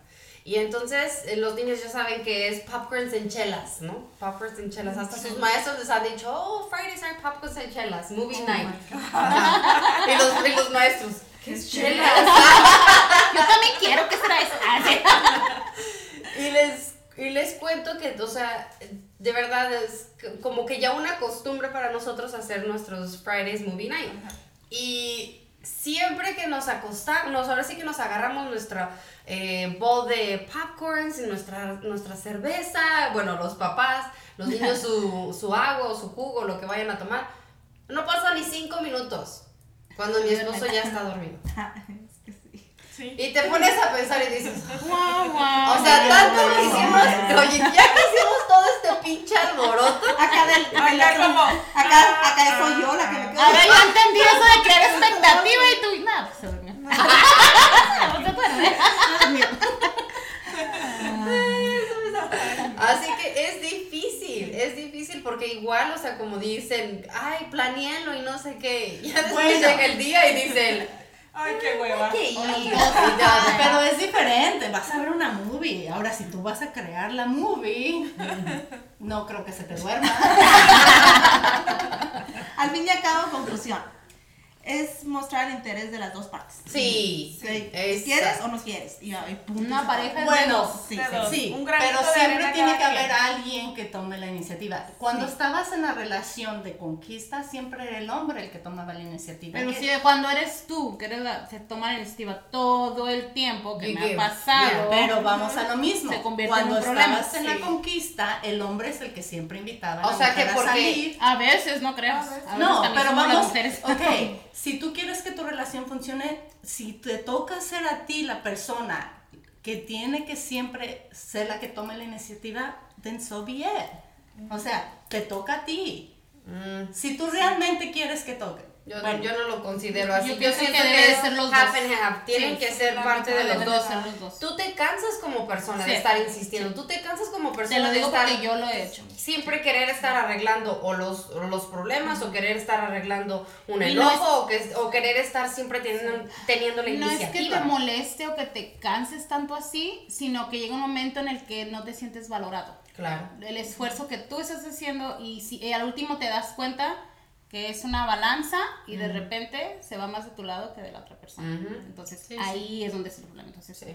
Y entonces eh, los niños ya saben que es popcorns en chelas, ¿no? Popcorns en chelas. Hasta sus maestros les han dicho, oh, Fridays are popcorns en chelas, movie night. Ajá. y, los, y los maestros, ¿qué es chelas? Yo también quiero que será. Y les, y les cuento que, o sea, de verdad es como que ya una costumbre para nosotros hacer nuestros Fridays Movie Night. Y siempre que nos acostamos, ahora sí que nos agarramos nuestra eh, bowl de popcorns y nuestra, nuestra cerveza, bueno, los papás, los niños su, su agua o su jugo, lo que vayan a tomar, no pasa ni cinco minutos cuando mi esposo ya está dormido. Es que sí. Sí. Y te pones a pensar y dices, Guau, guau. o sea, tanto que hicimos, oye, ya que hicimos todo este pinche alboroto, Acá del, Acá como, acá, acá soy yo la que me quedo. Ahora yo entendí eso de crear expectativa y tú, nada, pues se durmió. No se duerme. así que es difícil, es difícil porque igual, o sea, como dicen, ay, planealo y no sé qué, ya después Bueno. llega el día y dicen, Ay, qué hueva. ¿qué ir? Pero es diferente, vas a ver una movie. Ahora, si tú vas a crear la movie, no creo que se te duerma. Al fin y al cabo, conclusión. Es mostrar el interés de las dos partes. Sí, Sí. ¿Quieres o no quieres? Y, y punto. Una pareja acabó. de Bueno, dos. Sí, sí. Sí, Un granito pero siempre tiene que haber quien. alguien que tome la iniciativa. Cuando estabas en la relación de conquista, siempre era el hombre el que tomaba la iniciativa. Pero si cuando eres tú, que eres la, se toma la iniciativa todo el tiempo que Y me que- ha pasado. Pero vamos a lo mismo. Se convierte en Cuando un problema, estabas en la sí. conquista, el hombre es el que siempre invitaba a O la sea, mujer que a porque- salir. A veces, no creas. A veces No, pero somos las vamos, mujeres. ok, si tú quieres que tu relación funcione, si te toca ser a ti la persona que tiene que siempre ser la que tome la iniciativa, then so be it. O sea, te toca a ti. Mm, Si tú realmente quieres que toque. Yo, bueno, yo no lo considero así. Yo Yo, siento que debe de ser los dos. Tienen Sí, que sí, ser parte de los dos. de ser los dos. Tú te cansas como persona de Sí. estar insistiendo. Tú te cansas como Te persona lo de digo estar porque yo lo he hecho. siempre querer estar arreglando o los, o los problemas o querer estar arreglando un Y no enojo o, que, o querer estar siempre teniendo, teniendo la No es que iniciativa. te moleste o que te canses tanto así, sino que llega un momento en el que no te sientes valorado. Claro. El esfuerzo que tú estás haciendo y si y al último te das cuenta que es una balanza y de repente se va más de tu lado que de la otra persona. Entonces Sí, sí. ahí es donde está el problema. Entonces Sí.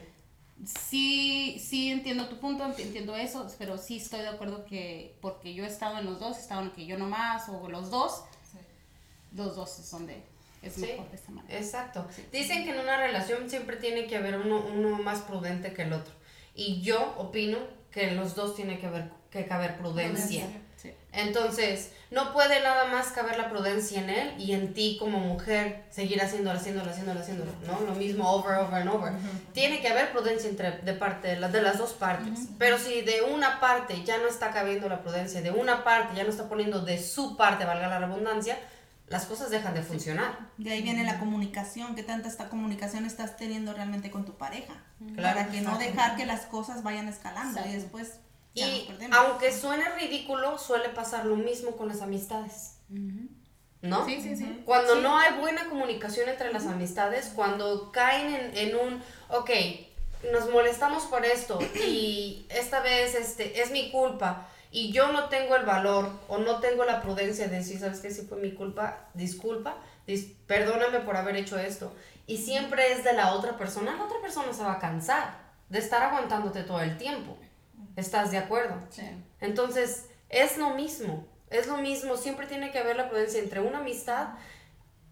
sí, sí entiendo tu punto, ent- entiendo eso, pero sí estoy de acuerdo que porque yo he estado en los dos, he estado en que yo nomás o los dos, los dos es donde es Sí, mejor de esta manera. Exacto. Dicen que en una relación siempre tiene que haber uno, uno más prudente que el otro. Y yo opino que los dos tiene que haber que caber prudencia. Sí. Entonces, no puede nada más caber la prudencia en él y en ti como mujer seguir haciéndolo, haciéndolo, haciéndolo, haciéndolo, ¿no? Lo mismo over, over and over. Tiene que haber prudencia entre, de parte de, las de las dos partes. Pero si de una parte ya no está cabiendo la prudencia, de una parte ya no está poniendo de su parte, valga la redundancia, las cosas dejan de funcionar. De ahí viene la comunicación. ¿Qué tanta esta comunicación estás teniendo realmente con tu pareja? Claro. Para que no dejar que las cosas vayan escalando y después ya Y aunque suene ridículo, suele pasar lo mismo con las amistades. ¿No? Sí, sí, sí. Cuando no hay buena comunicación entre las amistades, cuando caen en, en un, ok, nos molestamos por esto y esta vez este, es mi culpa y yo no tengo el valor o no tengo la prudencia de decir, sabes que si fue mi culpa, disculpa, dis- perdóname por haber hecho esto. Y siempre es de la otra persona, la otra persona se va a cansar de estar aguantándote todo el tiempo. ¿Estás de acuerdo? Sí. Entonces, es lo mismo, es lo mismo, siempre tiene que haber la prudencia entre una amistad,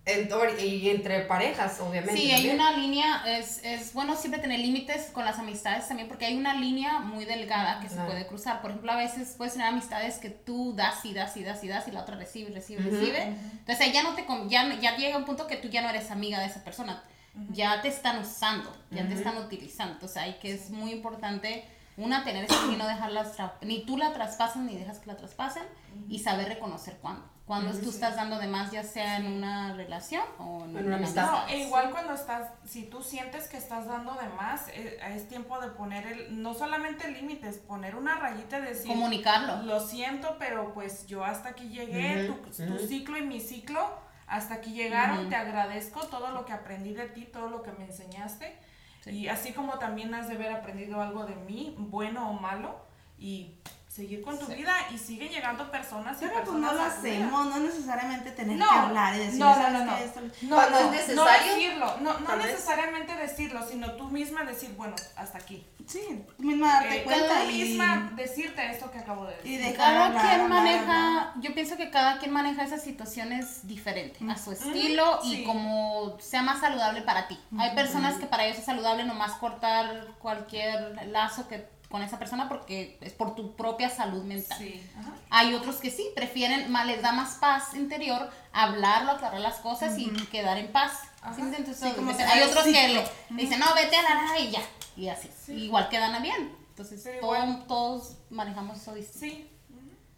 En- y entre parejas, obviamente. Sí, hay una línea, es, es bueno siempre tener límites con las amistades también, porque hay una línea muy delgada que se puede cruzar. Por ejemplo, a veces puedes tener amistades que tú das y das y das y das y la otra recibe, recibe, recibe. Entonces ya no te ya, ya llega un punto que tú ya no eres amiga de esa persona. Ya te están usando, ya te están utilizando. Entonces ahí que es muy importante, una, tener eso y no dejarlas, tra- ni tú la traspasas ni dejas que la traspasen y saber reconocer cuándo. Cuando tú estás dando de más, ya sea en una relación o en, En una una amistad. No, e igual cuando estás, si tú sientes que estás dando de más, eh, es, tiempo de poner el, no solamente límites, poner una rayita y decir, Comunicarlo. lo siento, pero pues yo hasta aquí llegué, Ujú, tu, tu ujú. ciclo y mi ciclo, hasta aquí llegaron, te agradezco todo lo que aprendí de ti, todo lo que me enseñaste, y así como también has de haber aprendido algo de mí, bueno o malo, y seguir con tu vida, y siguen llegando personas y Pero pues personas no lo hacemos, no necesariamente tener No, que hablar y decir, no, no, ¿sabes no, no. qué? Esto- No, Cuando no, es no necesario, decirlo, no, no vez. necesariamente decirlo, sino tú misma decir, bueno, hasta aquí. Sí, tú misma darte Eh, cuenta tú y, misma decirte esto que acabo de y decir. dejar Cada hablar, quien hablar, maneja, hablar. yo pienso que cada quien maneja esas situaciones diferente, a su estilo y sí. como sea más saludable para ti. Hay personas que para ellos es saludable nomás cortar cualquier lazo que con esa persona porque es por tu propia salud mental. Sí, ajá. Hay otros que sí, prefieren, más, les da más paz interior hablarlo, aclarar las cosas y quedar en paz. ¿Sí me entiendes? Sí, como Entonces, que hay otros que le dicen, no, vete a la la y ya. Y así. Igual quedan bien. Entonces, todo- todos manejamos eso distinto. Sí,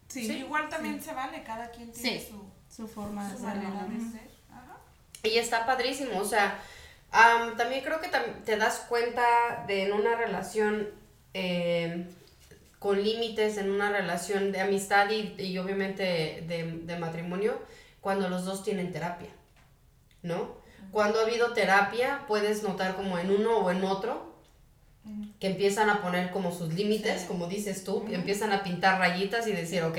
Sí, sí, igual también se vale, cada quien tiene Sí. su, su forma de su ser. manera Ujú. de ser. Ajá. Y está padrísimo, o sea, am, también creo que tam- te das cuenta de en una relación eh, con límites, en una relación de amistad y, y obviamente de, de matrimonio, cuando los dos tienen terapia, ¿no? Cuando ha habido terapia, puedes notar como en uno o en otro que empiezan a poner como sus límites, como dices tú, y empiezan a pintar rayitas y decir, ok,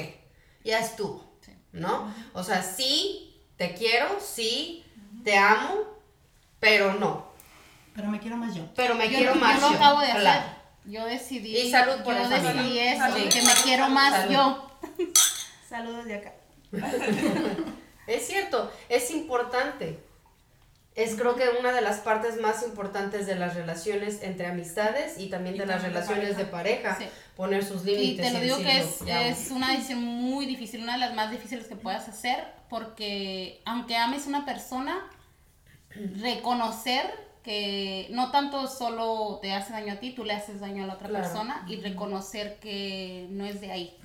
ya estuvo, Sí. ¿no? O sea, sí, te quiero, sí, te amo, pero no, Pero me quiero más yo. pero me yo, quiero yo más lo yo, acabo de claro. hacer. Yo decidí. Y salud por yo eso, decidí eso, Salud. que me quiero más Salud. yo. Saludos de acá. Es cierto, es importante. Es creo que una de las partes más importantes de las relaciones entre amistades y también de las también de relaciones de pareja, Sí. poner sus Y límites. te lo digo que es, es una decisión muy difícil, una de las más difíciles que puedas hacer, porque aunque ames una persona, reconocer que no tanto solo te hace daño a ti, tú le haces daño a la otra Claro. persona y reconocer que no es de ahí.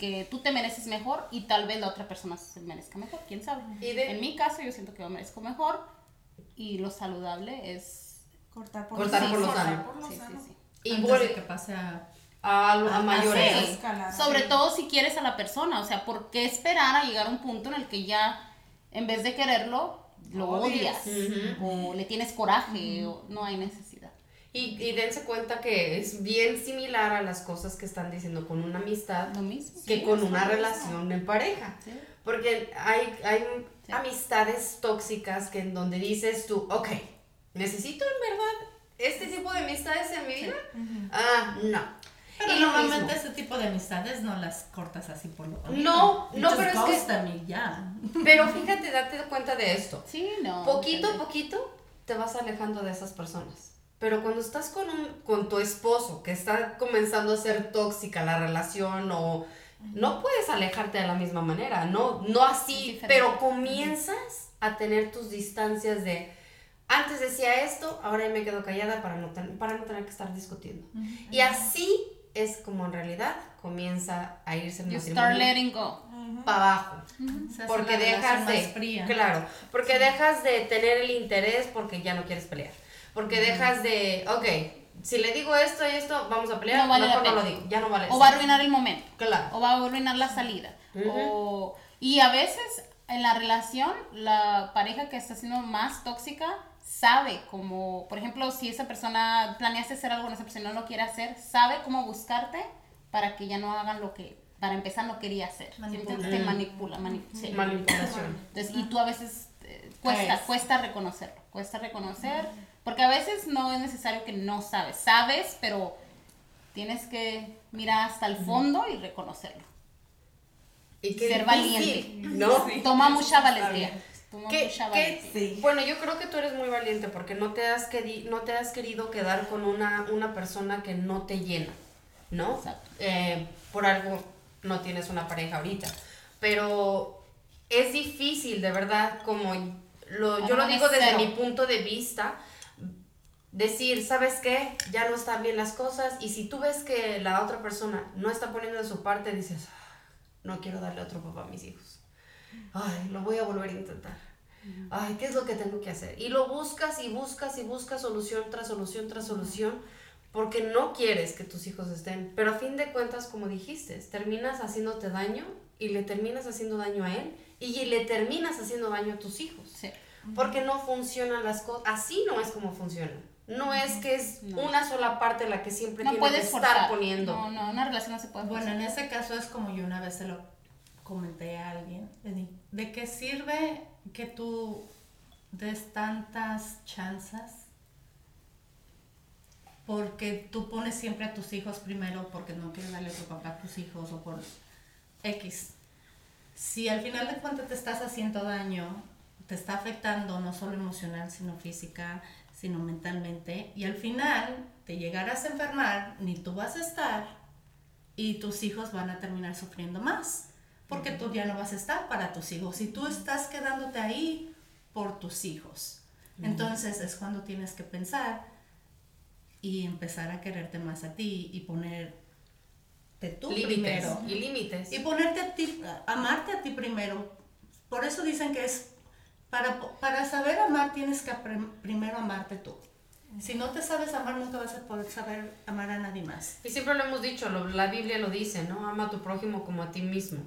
Que tú te mereces mejor y tal vez la otra persona se merezca mejor, quién sabe. Y de- En mi caso, yo siento que yo merezco mejor y lo saludable es. Cortar por Cortar los por lo sano. Por lo Sí, sí, sano. sí. Y Antes de que pase a... a, a Ah, mayores. sí. Escalar. Sobre todo si quieres a la persona, o sea, ¿por qué esperar a llegar a un punto en el que ya, en vez de quererlo, lo Odias. O le tienes coraje, o no hay necesidad. Y, y dense cuenta que es bien similar a las cosas que están diciendo con una amistad Lo mismo. que Sí, con una lo mismo. relación en pareja. Sí. Porque hay, hay Sí. amistades tóxicas que en donde dices tú, ok, necesito en verdad este tipo de amistades en mi vida. Ah, no. Pero Y normalmente mismo. ese tipo de amistades no las cortas así por lo No, no, pero es que- ya. Pero fíjate, date cuenta de esto. Sí, no. Poquito a poquito te vas alejando de esas personas. Pero cuando estás con, un, con tu esposo que está comenzando a ser tóxica la relación o no puedes alejarte de la misma manera, no, no así, pero comienzas a tener tus distancias de antes decía esto, ahora me quedo callada para no, ten- para no tener que estar discutiendo. Y así es como en realidad comienza a irse el You start matrimonio letting go. para abajo. Porque dejas de más fría. claro porque dejas de tener el interés porque ya no quieres pelear. Porque dejas de ok si le digo esto y esto vamos a pelear No vale mejor la no lo digo ya no vale O va a arruinar el momento. claro. O va a arruinar la salida. o, y a veces en la relación, la pareja que está siendo más tóxica sabe cómo, por ejemplo, si esa persona planeaste hacer algo, esa persona no lo quiere hacer, sabe cómo buscarte para que ya no hagan lo que, para empezar, no quería hacer. Entonces te manipula, mani- sí. manipulación Entonces, y tú a veces eh, cuesta, Es. cuesta reconocerlo, cuesta reconocer, porque a veces no es necesario que no sabes, sabes, pero tienes que mirar hasta el fondo y reconocerlo. y Ser difícil, valiente. no Toma mucha valentía. Como ¿Qué- mucha qué- valentía. Sí. Bueno, yo creo que tú eres muy valiente porque no te has, queri- no te has querido quedar con una, una persona que no te llena, ¿no? Exacto. Eh, por algo no tienes una pareja ahorita. Pero es difícil, de verdad, como lo, yo lo digo desde cero. mi punto de vista, decir, ¿sabes qué? Ya no están bien las cosas y si tú ves que la otra persona no está poniendo de su parte, dices, "Ah, no quiero darle otro papá a mis hijos. Ay, lo voy a volver a intentar. Ay, ¿qué es lo que tengo que hacer? Y lo buscas y buscas y buscas solución tras solución tras solución porque no quieres que tus hijos estén. Pero a fin de cuentas, como dijiste, terminas haciéndote daño y le terminas haciendo daño a él y le terminas haciendo daño a tus hijos. Sí. Porque no funcionan las cosas. Así no es como funcionan. No es que es No. una sola parte la que siempre No tiene que puedes estar forzar. poniendo. No, no, una relación no se puede Bueno, forzar. en ese caso es como yo una vez se lo comenté a alguien. ¿De qué sirve que tú des tantas chances? Porque tú pones siempre a tus hijos primero porque no quieres darle a tu papá a tus hijos o por X. Si al final de cuentas te estás haciendo daño, te está afectando no solo emocional, sino física, sino mentalmente, y al final te llegarás a enfermar, ni tú vas a estar, y tus hijos van a terminar sufriendo más, porque tú ya no vas a estar para tus hijos, y tú estás quedándote ahí por tus hijos. Entonces es cuando tienes que pensar y empezar a quererte más a ti y ponerte tú límites primero. y límites. Y ponerte a ti, amarte a ti primero. Por eso dicen que es, para, para saber amar tienes que primero amarte tú. Si no te sabes amar, nunca vas a poder saber amar a nadie más. Y siempre lo hemos dicho, lo- la Biblia lo dice, ¿no? Ama a tu prójimo como a ti mismo.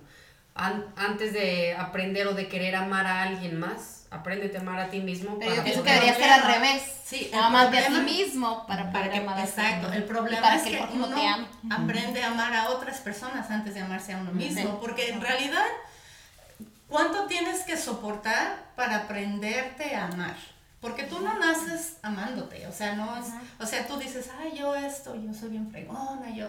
An- antes de aprender o de querer amar a alguien más, apréndete a amar a ti mismo. Pero yo para pienso que poder- debería ser al revés. Sí, el Amarte a ti mismo para, Para que, amar a ti el problema para es que uno te aprende a amar a otras personas antes de amarse a uno mismo, Sí. porque en realidad, ¿cuánto tienes que soportar para aprenderte a amar? Porque tú no naces amándote, o sea, no es, o sea, tú dices, ay, yo esto, yo soy bien fregona, yo,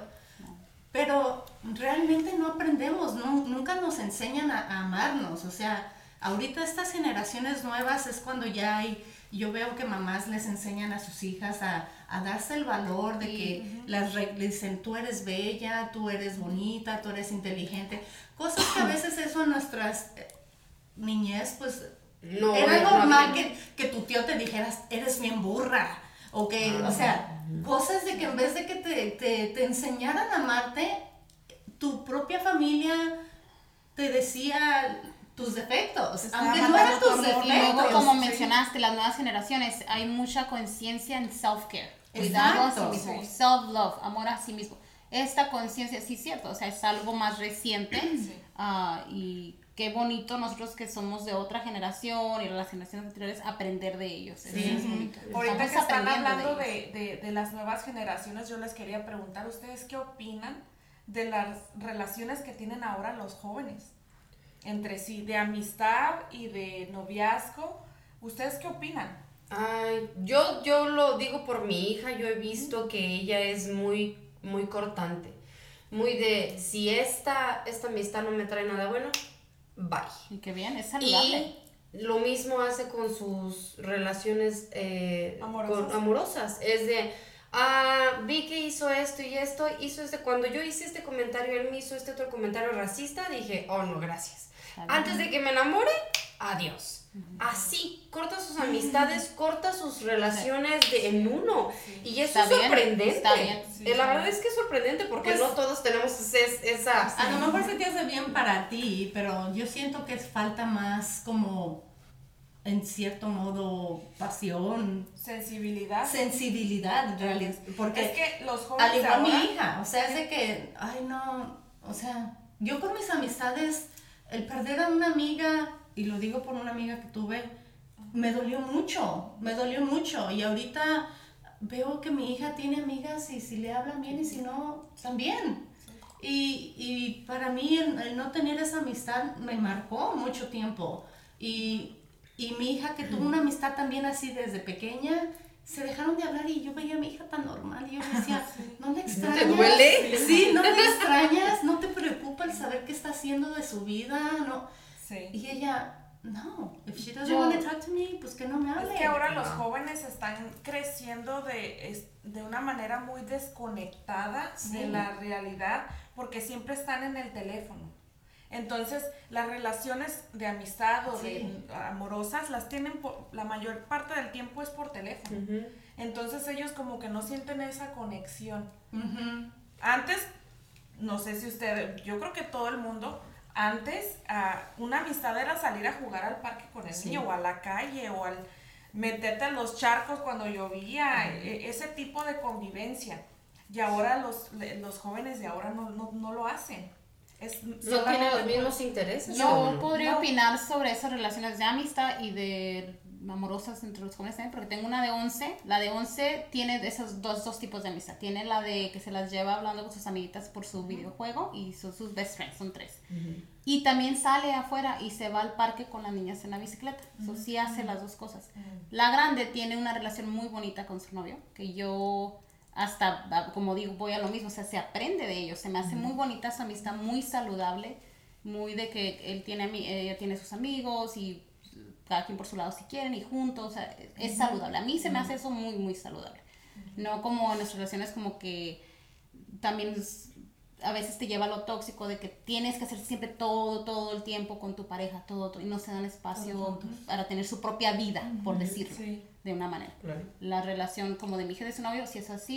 pero realmente no aprendemos, no, nunca nos enseñan a, a amarnos, o sea, ahorita estas generaciones nuevas es cuando ya hay, yo veo que mamás les enseñan a sus hijas a, a darse el valor de que las re- le dicen, tú eres bella, tú eres bonita, tú eres inteligente, cosas que a veces eso en nuestras eh, niñez, pues No, era no normal que, que tu tío te dijeras, eres bien burra. O que, o sea, cosas de que en vez de que te, te, te enseñaran a amarte, tu propia familia te decía tus defectos. Aunque no eran tus tu amor. Y luego, defectos. como Sí. mencionaste, las nuevas generaciones, hay mucha conciencia en self-care. Cuidado a sí mismo. Self-love, amor a sí mismo. Esta conciencia, sí es cierto, o sea, es algo más reciente. ah, y qué bonito nosotros que somos de otra generación y las generaciones anteriores aprender de ellos. Eso Sí. es bonito. Ahorita Estamos que están hablando ellos. de, de, de las nuevas generaciones, yo les quería preguntar, ¿ustedes qué opinan de las relaciones que tienen ahora los jóvenes? Entre sí, de amistad y de noviazgo. ¿Ustedes qué opinan? Ay, yo, yo lo digo por mi hija, yo he visto que ella es muy, muy cortante. Muy de, si esta, esta amistad no me trae nada bueno, bye. Y qué bien, es saludable. Y lo mismo hace con sus relaciones eh, Amorosas. con- amorosas. Es de, ah, vi que hizo esto y esto, hizo este. Cuando yo hice este comentario, él me hizo este otro comentario racista, dije, oh no, gracias. Antes de que me enamore, adiós. Así, corta sus amistades, corta sus relaciones de, en uno. Y eso Está es bien, sorprendente. está bien. Eh, La verdad es que es sorprendente porque Pues- no todos tenemos ese- esa... A lo mejor se te hace bien para ti, pero yo siento que falta más como, en cierto modo, pasión, Sensibilidad. sensibilidad en realidad. Porque es que los jóvenes Al igual ahora- mi hija, o sea, es de que, ay no, o sea, yo con mis amistades, el perder a una amiga, y lo digo por una amiga que tuve, me dolió mucho, me dolió mucho, y ahorita veo que mi hija tiene amigas y si le hablan bien y si no, también. Y, y para mí el, el no tener esa amistad me marcó mucho tiempo. Y, y mi hija que tuvo una amistad también así desde pequeña, se dejaron de hablar y yo veía a mi hija tan normal y yo me decía, ¿no le extrañas? duele? Sí, no le extrañas, no te preocupa el saber qué está haciendo de su vida, no. Sí. Y ella, no, if she doesn't Yo- want to talk to me, pues que no me hable. Es que ahora los jóvenes están creciendo de, es- de una manera muy desconectada de la realidad porque siempre están en el teléfono. Entonces, las relaciones de amistad o de amorosas las tienen por, la mayor parte del tiempo es por teléfono. Entonces, ellos como que no sienten esa conexión. Ujú. Antes, no sé si usted, yo creo que todo el mundo, antes ah, una amistad era salir a jugar al parque con el niño o a la calle o al meterte a los charcos cuando llovía, e- ese tipo de convivencia. Y ahora los, los jóvenes de ahora no, no, no lo hacen. Es No tiene solamente los mismos intereses. Yo ¿o no? podría No. opinar sobre esas relaciones de amistad y de amorosas entre los jóvenes también, porque tengo una de 11. La de 11 tiene esos dos, dos tipos de amistad. Tiene la de que se las lleva hablando con sus amiguitas por su videojuego y son sus best friends, son tres. Y también sale afuera y se va al parque con las niñas en la bicicleta. Eso sí hace las dos cosas. La grande tiene una relación muy bonita con su novio, que yo hasta, ah, como digo, voy a lo mismo, o sea, se aprende de ellos. Se me hace muy bonita su amistad, muy saludable, muy de que él tiene, ella tiene sus amigos y cada quien por su lado si quieren y juntos, o sea, es saludable. A mí se me hace eso muy, muy saludable. No como en nuestras relaciones como que también es- a veces te lleva a lo tóxico de que tienes que hacer siempre todo, todo el tiempo con tu pareja, todo, todo, y no se dan espacio para tener su propia vida, por decirlo, Sí. de una manera. Claro. La relación como de mi hija y de su novio, sí es así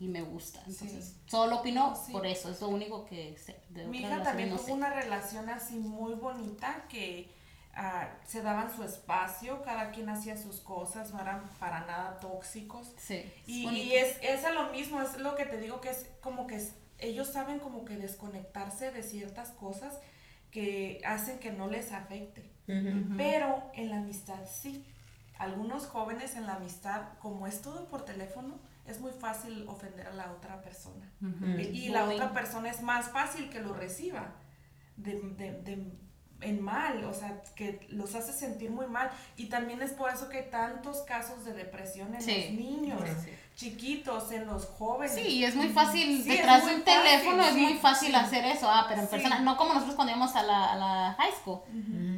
y, y me gusta. Entonces, solo opino Sí. por eso, es lo único que sé. De Mi hija también no tuvo sé. una relación así muy bonita que ah, se daban su espacio, cada quien hacía sus cosas, no eran para nada tóxicos. Sí, es Y, bonito. y es, es a lo mismo, es lo que te digo que es como que es- ellos saben como que desconectarse de ciertas cosas que hacen que no les afecte. Pero en la amistad sí. Algunos jóvenes en la amistad, como es todo por teléfono, es muy fácil ofender a la otra persona. Y la Bullying. otra persona es más fácil que lo reciba de, de- de- en mal, o sea, que los hace sentir muy mal. Y también es por eso que hay tantos casos de depresión en Sí. los niños, Sí. chiquitos, en los jóvenes. Sí, y es muy fácil, Sí, detrás de un teléfono fácil, es muy fácil sí. hacer eso, ah, pero en Sí. persona, no como nosotros cuando íbamos a la, a la high school,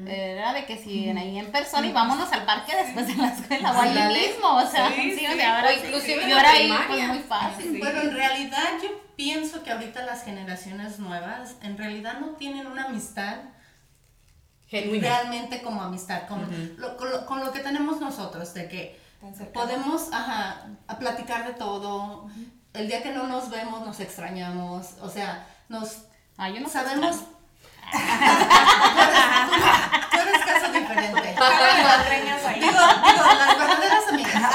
era de que si en ahí en persona y vámonos al parque después de la escuela, o ahí mismo, o sea, Sí, sí, sí. o sea, ahora inclusive en y la ahora ahí, pues muy fácil. Bueno, en realidad yo pienso que ahorita las generaciones nuevas en realidad no tienen una amistad Genuina. realmente como amistad, con, lo, con, lo, con lo que tenemos nosotros, de que podemos ajá, a platicar de todo. El día que no nos vemos nos extrañamos, o sea, nos Ah, yo no sé sabemos. tú, eres, tú eres caso diferente. Digo, digo, las verdaderas amigas.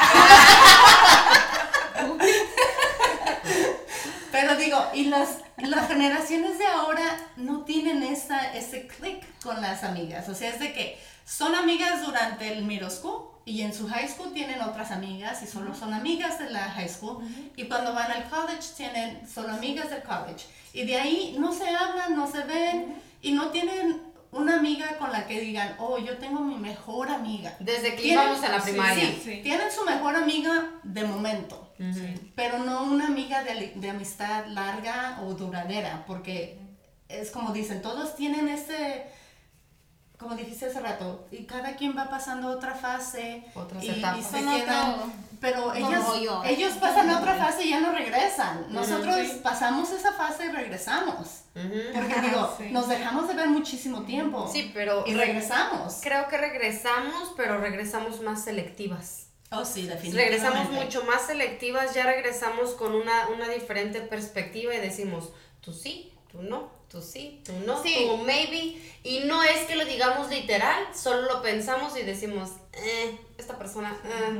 Pero digo, y las, las generaciones de ahora no tienen esa, ese click con las amigas. O sea, es de que son amigas durante el middle school y en su high school tienen otras amigas y solo son amigas de la high school. Y cuando van al college tienen solo amigas del college. Y de ahí no se hablan, no se ven y no tienen una amiga con la que digan, oh, yo tengo mi mejor amiga. Desde que íbamos a la primaria. sí, Sí. tienen su mejor amiga de momento, pero no una amiga de, de amistad larga o duradera, porque es como dicen, todos tienen ese, como dijiste hace rato, y cada quien va pasando otra fase. Otras y, y etapas. se quedan, pero ellos, rollo. ellos pasan a otra fase y ya no regresan. Nosotros sí. pasamos esa fase y regresamos. Porque digo, Sí. nos dejamos de ver muchísimo tiempo. Sí, pero Y regresamos. creo que regresamos, pero regresamos más selectivas. Oh, sí, definitivamente. Regresamos mucho más selectivas, ya regresamos con una, una diferente perspectiva y decimos, tú sí, tú no, tú sí, tú no, Sí. tú maybe. Y no es que lo digamos literal, solo lo pensamos y decimos, eh, esta persona, eh,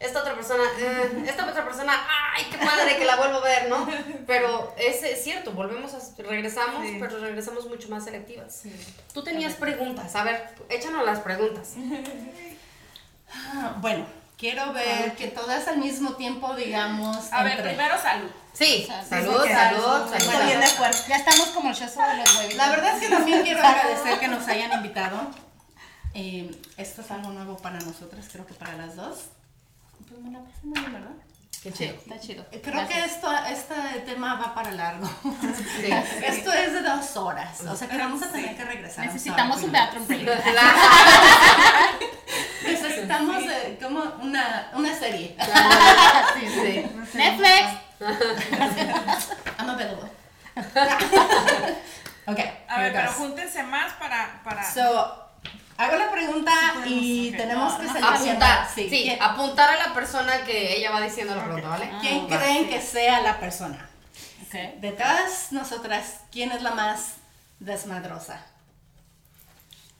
esta otra persona, eh, esta otra persona, ay, qué padre que la vuelvo a ver, ¿no? Pero es, es cierto, volvemos a, regresamos, Sí. pero regresamos mucho más selectivas. Sí. Tú tenías preguntas, a ver, échanos las preguntas. Bueno, quiero ver que todas al mismo tiempo digamos. A ver, entre- primero salud. Sí, Salud, salud, salud, salud. bien. Ya estamos como el chazo de los huevitos. La verdad es que también quiero agradecer que nos hayan invitado. Eh, esto es algo nuevo para nosotras, creo que para las dos. Pues me la pasé muy bien, ¿verdad? Qué chido. Está chido. Creo que esto, este tema va para largo. Sí. Esto es de dos horas. O sea que vamos a tener que regresar. Necesitamos un bathroom break. Necesitamos eh, como una, una serie. Sí, Sí. Netflix. I'm available. ok. A ver, pero júntense más para... para... So, hago la pregunta y tenemos que No, seleccionar. Apuntar, Sí. sí, ¿Quién, apuntar a la persona que ella va diciendo la pregunta, ¿vale? quién Va. creen que sea la persona? Ok. De todas nosotras, ¿quién es la más desmadrosa?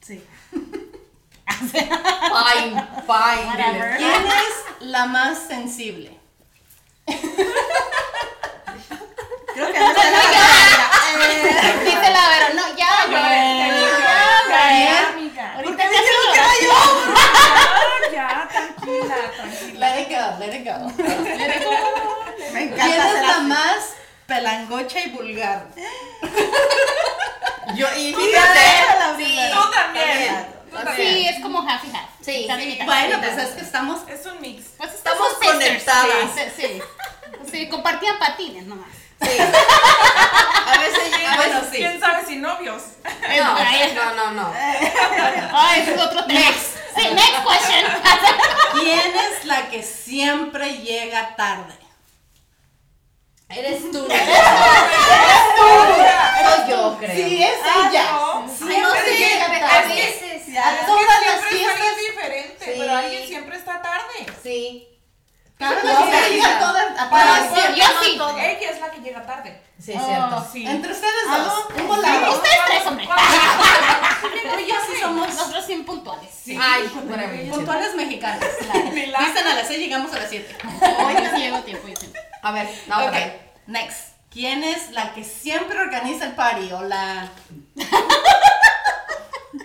Sí. Fine, fine. ¿Quién es la más sensible? Creo que no está la Eh, Dice la Vero, no, ya, ya, tranquila, tranquila. Let it go, let it go. Me encanta ¿Quién es la así. más pelangocha y vulgar? Yo, y Tú fíjate, también, sí, Tú también. Sí, es como half y half. Sí. Mitad. Bueno, pues es que estamos Es un mix. Pues Estamos sisters. conectadas. Sí, sí, sí. Sí, compartían patines nomás. Sí. A veces llega, bueno, sí. ¿Quién sabe si novios? No, no, no, no. Ay, ese es otro tema. Sí, next question. ¿Quién es la que siempre llega tarde? Eres tú. Eres tú. Soy yo, creo. Sí, es Ah, ella. no. Siempre no sé, llega a tarde. veces. Ya. Es que Todas las siempre es fiestas. alguien diferente, Sí. pero alguien siempre está tarde. Sí. Claro, No, sí, sí, llega sí. a Para sí, yo sí. Ella es la que llega tarde. Sí, es cierto. Sí. Entre ustedes Ah, dos, no. un volado. Ustedes tres, hombre. Yo sí somos Nosotros bien puntuales. Ay, whatever. puntuales mexicanos. Milagro. Dicen a las 6 llegamos a las 7. Hoy yo sí llego a tiempo. A ver, no, Ok, next. ¿Quién es la que siempre organiza el party o la,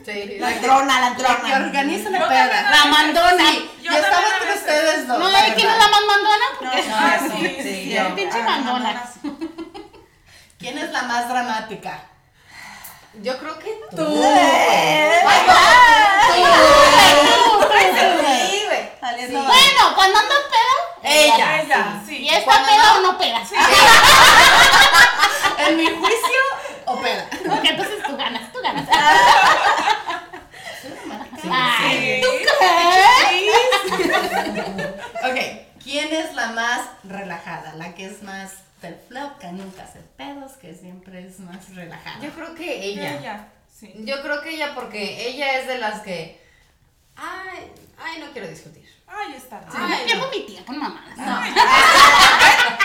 Sí. La trona, la la que trona. organiza la Yo peda? La mandona. Sí, Yo yo estaba entre veces. ustedes dos. No, la ¿quién es la más mandona? Porque Ah, eso. sí, Sí, sí. yo. Ah, Pinche mandona. ¿Quién es la más dramática? Yo creo que tú. Tú. Sí, güey. Saliendo Sí. Bueno, cuando ando pedo, Ella. Ella, sí. ¿y esta Cuando peda no- o no peda? En mi juicio, opera. Ok, entonces tú ganas, tú ganas. Sí. Ay, ¿tú Ok, ¿quién es la más relajada? La que es más del flow, que nunca hace pedos, que siempre es más relajada. Yo creo que ella. Ella, sí. Yo creo que ella porque ella es de las que. Ay, ay, no quiero discutir. Ahí está. Yo no pierdo mi tiempo en mamadas.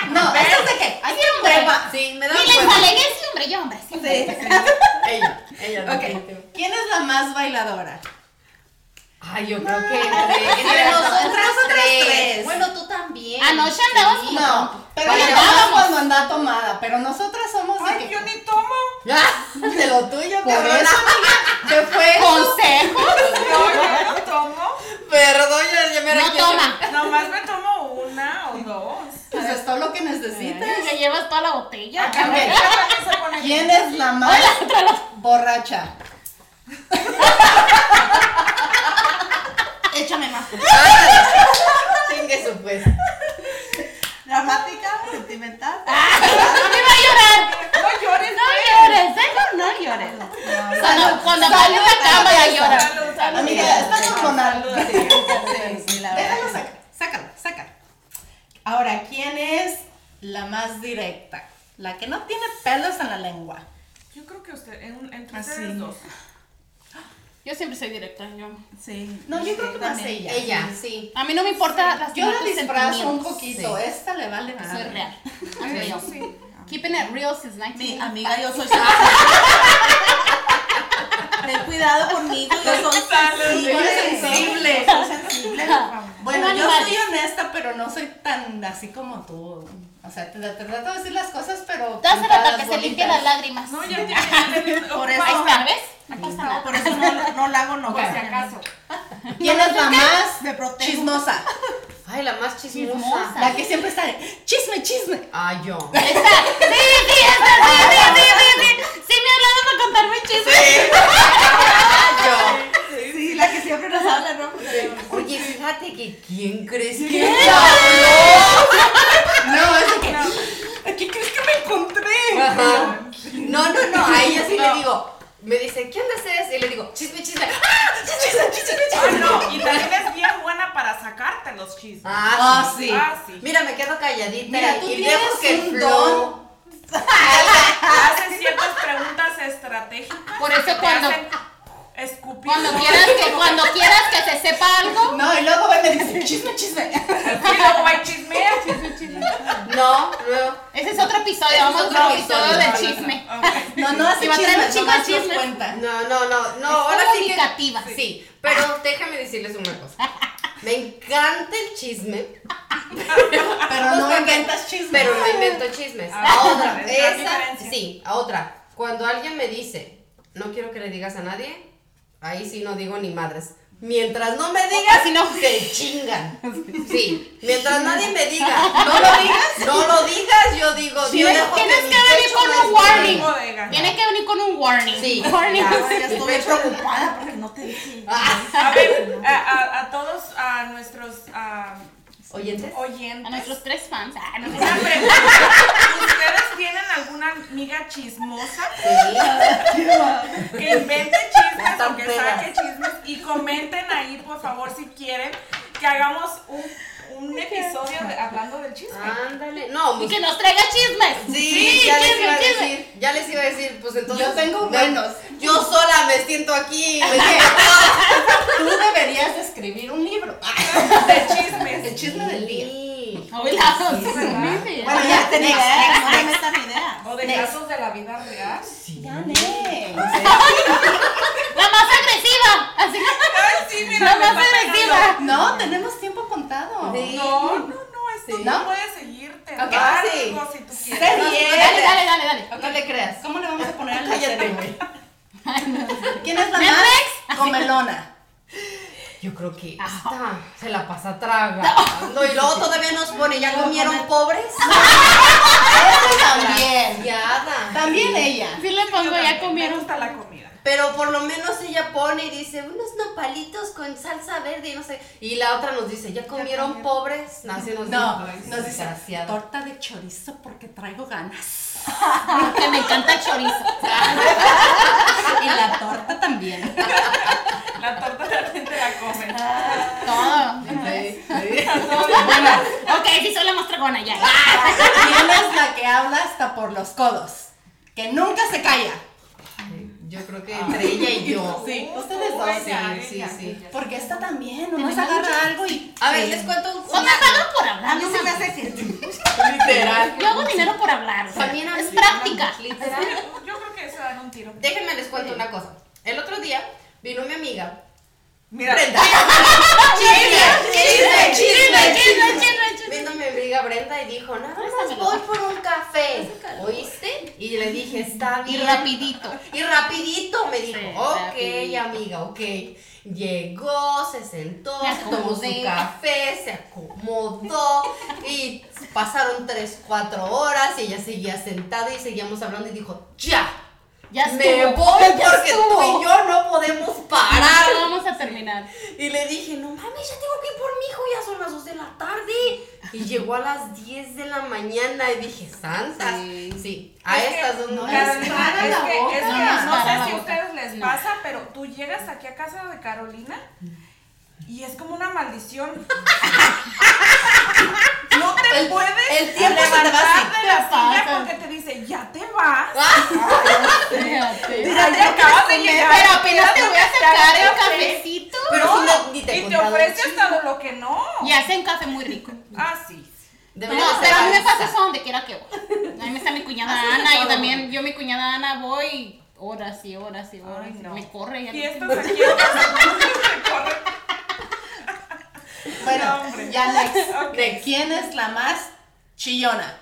No, eso es de qué? Hay un prueba. Sí, me da Y les alegué ese hombre, yo hombre, sí. Ella, ella. Ok, ¿quién es la más bailadora? Ay, yo creo que entre, entre nosotras tres. tres. Bueno, tú también. Anoche andábamos como No, pero vamos. cuando anda tomada, pero nosotras somos Ay, que- yo ni tomo. Ah, de lo tuyo, Por eso, amiga, ¿qué fue consejos. No, yo no tomo. Perdón, ya, ya me No requiero. toma. Nomás me tomo una o dos. Pues es todo lo que necesitas. Me llevas toda la botella. Se pone ¿Quién es la más borracha? Échame más. Chingue su pues. Dramática, sentimental. Llorar. No llores, No pues. llores, dejo, no llores. Cuando, cuando apague la cámara llora. Amiga, está hormonal. Sí, sí, la verdad. Déjalo sacar, sácalo, sácalo. Ahora, ¿quién es la más directa? La que no tiene pelos en la lengua. Yo creo que usted, en- entre Así. ustedes dos. Yo siempre soy directa. Yo. Sí. No, yo creo que más ella. Ella, sí. A mí no me importa las Yo la disfrazo un poquito. Esta le vale Soy madre. real. Sí. Keeping it real since Mi 19. amiga, yo soy Ten cuidado conmigo, yo soy sensible. Soy sensible. Bueno, yo soy honesta, pero no soy tan así como tú. O sea, te, te trato de decir las cosas, pero. Dásela para que se limpie las lágrimas. No, ya tiene. ya tiene- Por Ahí eso, está, ¿ves? Aquí está no, por eso no, no la hago no. Por si acaso. ¿Quién es la más Me protejo. chismosa? Ay, la más chismosa. Chismosa. La que siempre está de chisme, chisme. Ay, yo. Esta. Sí, sí, esta, sí, sí, sí, sí, sí. Sí me hablaba para contarme chismes. Yo. Sí, la que siempre nos rojo cerebro. Oye, fíjate que ¿quién crees que habló? No, es de que. ¿Aquí crees que me encontré? Ajá. No, no, no, a ella sí No. le digo. Me dice, ¿qué onda es? Y le digo, chisme, chisme. ¡Ah! Chisme, chisme, chisme, Ah, chisme. no, y también es bien buena para sacarte los Ah, Ah, sí. Ah. Mira, me quedo calladita Mira, tú y tienes dejo que un flow. don. Hacen ciertas preguntas estratégicas. Por eso cuando- escupir. Cuando quieras que, cuando quieras que se sepa algo, No, y luego me dice, chisme, chisme. Y luego va y chismea. No, no. ese es otro episodio, es vamos a otro otro episodio episodio. del chisme. No, no Y va a traer chismes. cuenta. No, no, no, no, Es ahora sí que. comunicativa. Sí, pero déjame decirles una cosa. Me encanta el chisme, Pero no inventas chismes. pero no invento chismes. Ah, A otra, esa, sí, a otra. Cuando alguien me dice, no quiero que le digas a nadie, ahí sí no digo ni madres. Mientras no me digas, no. se chingan. Sí, mientras nadie me diga, no lo digas, no lo digas, yo digo, Tienes, dejo tienes que venir con un warning. Bodega. Tiene que venir con un warning. Sí. Warning. Ya. Ya Mi estoy preocupada porque no te dije. A ver, a, a- a todos a nuestros ah, ¿Oyentes? oyentes. A nuestros tres fans. Ah, no sé. Una pregunta. ¿Ustedes tienen alguna amiga chismosa Sí. que invente chismes o que saque chismes? Y comenten ahí, por favor, si quieren que hagamos un, un episodio de- hablando del chisme. Ándale. No, Y pues, que nos traiga chismes. Sí, ya les chisme, iba a chisme. decir, ya les iba a decir, pues entonces. Yo tengo me- buenos. Yo sola me siento aquí. me Tú deberías de escribir un libro. De chismes. El chisme del día. Sí. Bueno, ya tenés. No me metas ideas. O de casos de la vida real. Ya, ne. Así. Ay, sí, mira, más agresiva. No, tenemos tiempo contado. Sí. No, no, no, esto Sí. no ¿No? puedes seguirte. Ok, largo, sí. si tú Sé quieres. bien. Dale, dale, dale, dale. No le creas. ¿Cómo le vamos a poner a la Cállate, güey. ¿Quién es la más comelona? Yo creo que esta se la pasa tragando y luego todavía nos pone, ¿ya comieron pobres? Esa también. También ella. Sí le pongo, ya Me comieron. gusta la comida. Pero por lo menos ella pone y dice, unos nopalitos con salsa verde y no sé. Y la otra nos dice, ¿ya comieron pobres? No, así nos No, dice, nos dice torta de chorizo porque traigo ganas. Que me encanta el chorizo. Y la torta también. La torta también te la comen. Todo. Sí, sí. Bueno, ok, sí soy la más tragona ya. ¿Quién es la que habla hasta por los codos? Que nunca se calla. Yo creo que entre ella y yo. Sí, ustedes dos. Ella, sí, ella, sí. ella. Porque esta también, nomás agarra mucho- algo y. A ver, les cuento un No me pagan por hablar. No se me hace literal. Yo hago dinero por hablar. También es práctica. Literal. Yo creo que se dan un tiro. Déjenme les cuento una cosa. El otro día vino mi amiga. Mira, Brenda. Chisme, chisme, chisme, chisme, chisme. Vino mi amiga Brenda y dijo, nada más voy por un café. ¿Oíste? Y le dije, está Y bien. rapidito. Y rapidito me dijo, Sí, ok, rapidito. amiga, ok. Llegó, se sentó, se tomó su café, se acomodó y pasaron 3, 4 horas y ella seguía sentada y seguíamos hablando y dijo, ya, Ya me estuvo. voy ya porque estuvo. tú y yo no podemos parar. Ya vamos a terminar. Y le dije, no mames, ya tengo que ir por mi hijo, ya son las 2 de la tarde. Y llegó a las 10 de la mañana y dije, santas. Sí. Sí, a Es estas dos no les para es la que, boca. es que No no, sé si a ustedes les No. pasa, pero tú llegas aquí a casa de Carolina y es como una maldición. No te puedes el tiempo se te va levantar así. de la silla porque te dice, ya te vas. Fíjate. Ya te acabas de llegar. Pero apenas te voy a sacar el café. cafecito. Pero si no, ni te he Y te ofrece hasta lo que no. Y hacen café muy rico. Ah, sí. No, pero a mí me pasa eso donde quiera que voy. A mí me está mi cuñada Ana, yo todo. también, yo mi cuñada Ana voy horas y horas y horas. Ay, y no. Me corre ya. Te corre. Bueno, No, ya next. Ok. ¿De quién es la más chillona?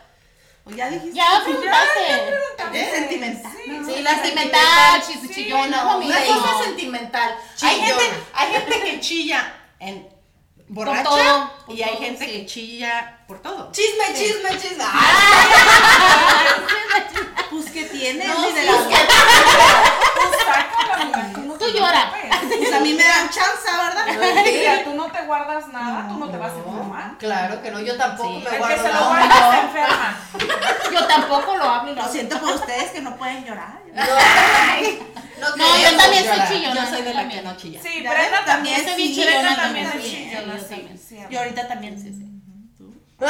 Pues ya dijiste. Ya preguntaste. Es sentimental. Sí, la Sentimental, Sí, chillona, No, no, una cosa sentimental. Hay gente, hay gente que chilla en borracha todo, por y hay todo, gente sí. que chilla por todo. Chisme, chisme, chisme. Pues que tiene. No, ni de sí, las es que- Tú sácala, mira, tú no Tú te llora. preocupes. Pues a mí me dan chance, ¿verdad? guardas nada, tú no te vas a enfermar. Claro que no, yo tampoco me El que guardo se lo nada. guarda se enferma. Yo tampoco lo hablo y lo Lo siento por ustedes que no pueden llorar. No, No, yo también soy chillona. Yo soy de la que no chilla. Sí, Brenda también. también Soy sí, chillona también. sí, sí, chillona, sí, sí. Yo ahorita también. Sí, sí.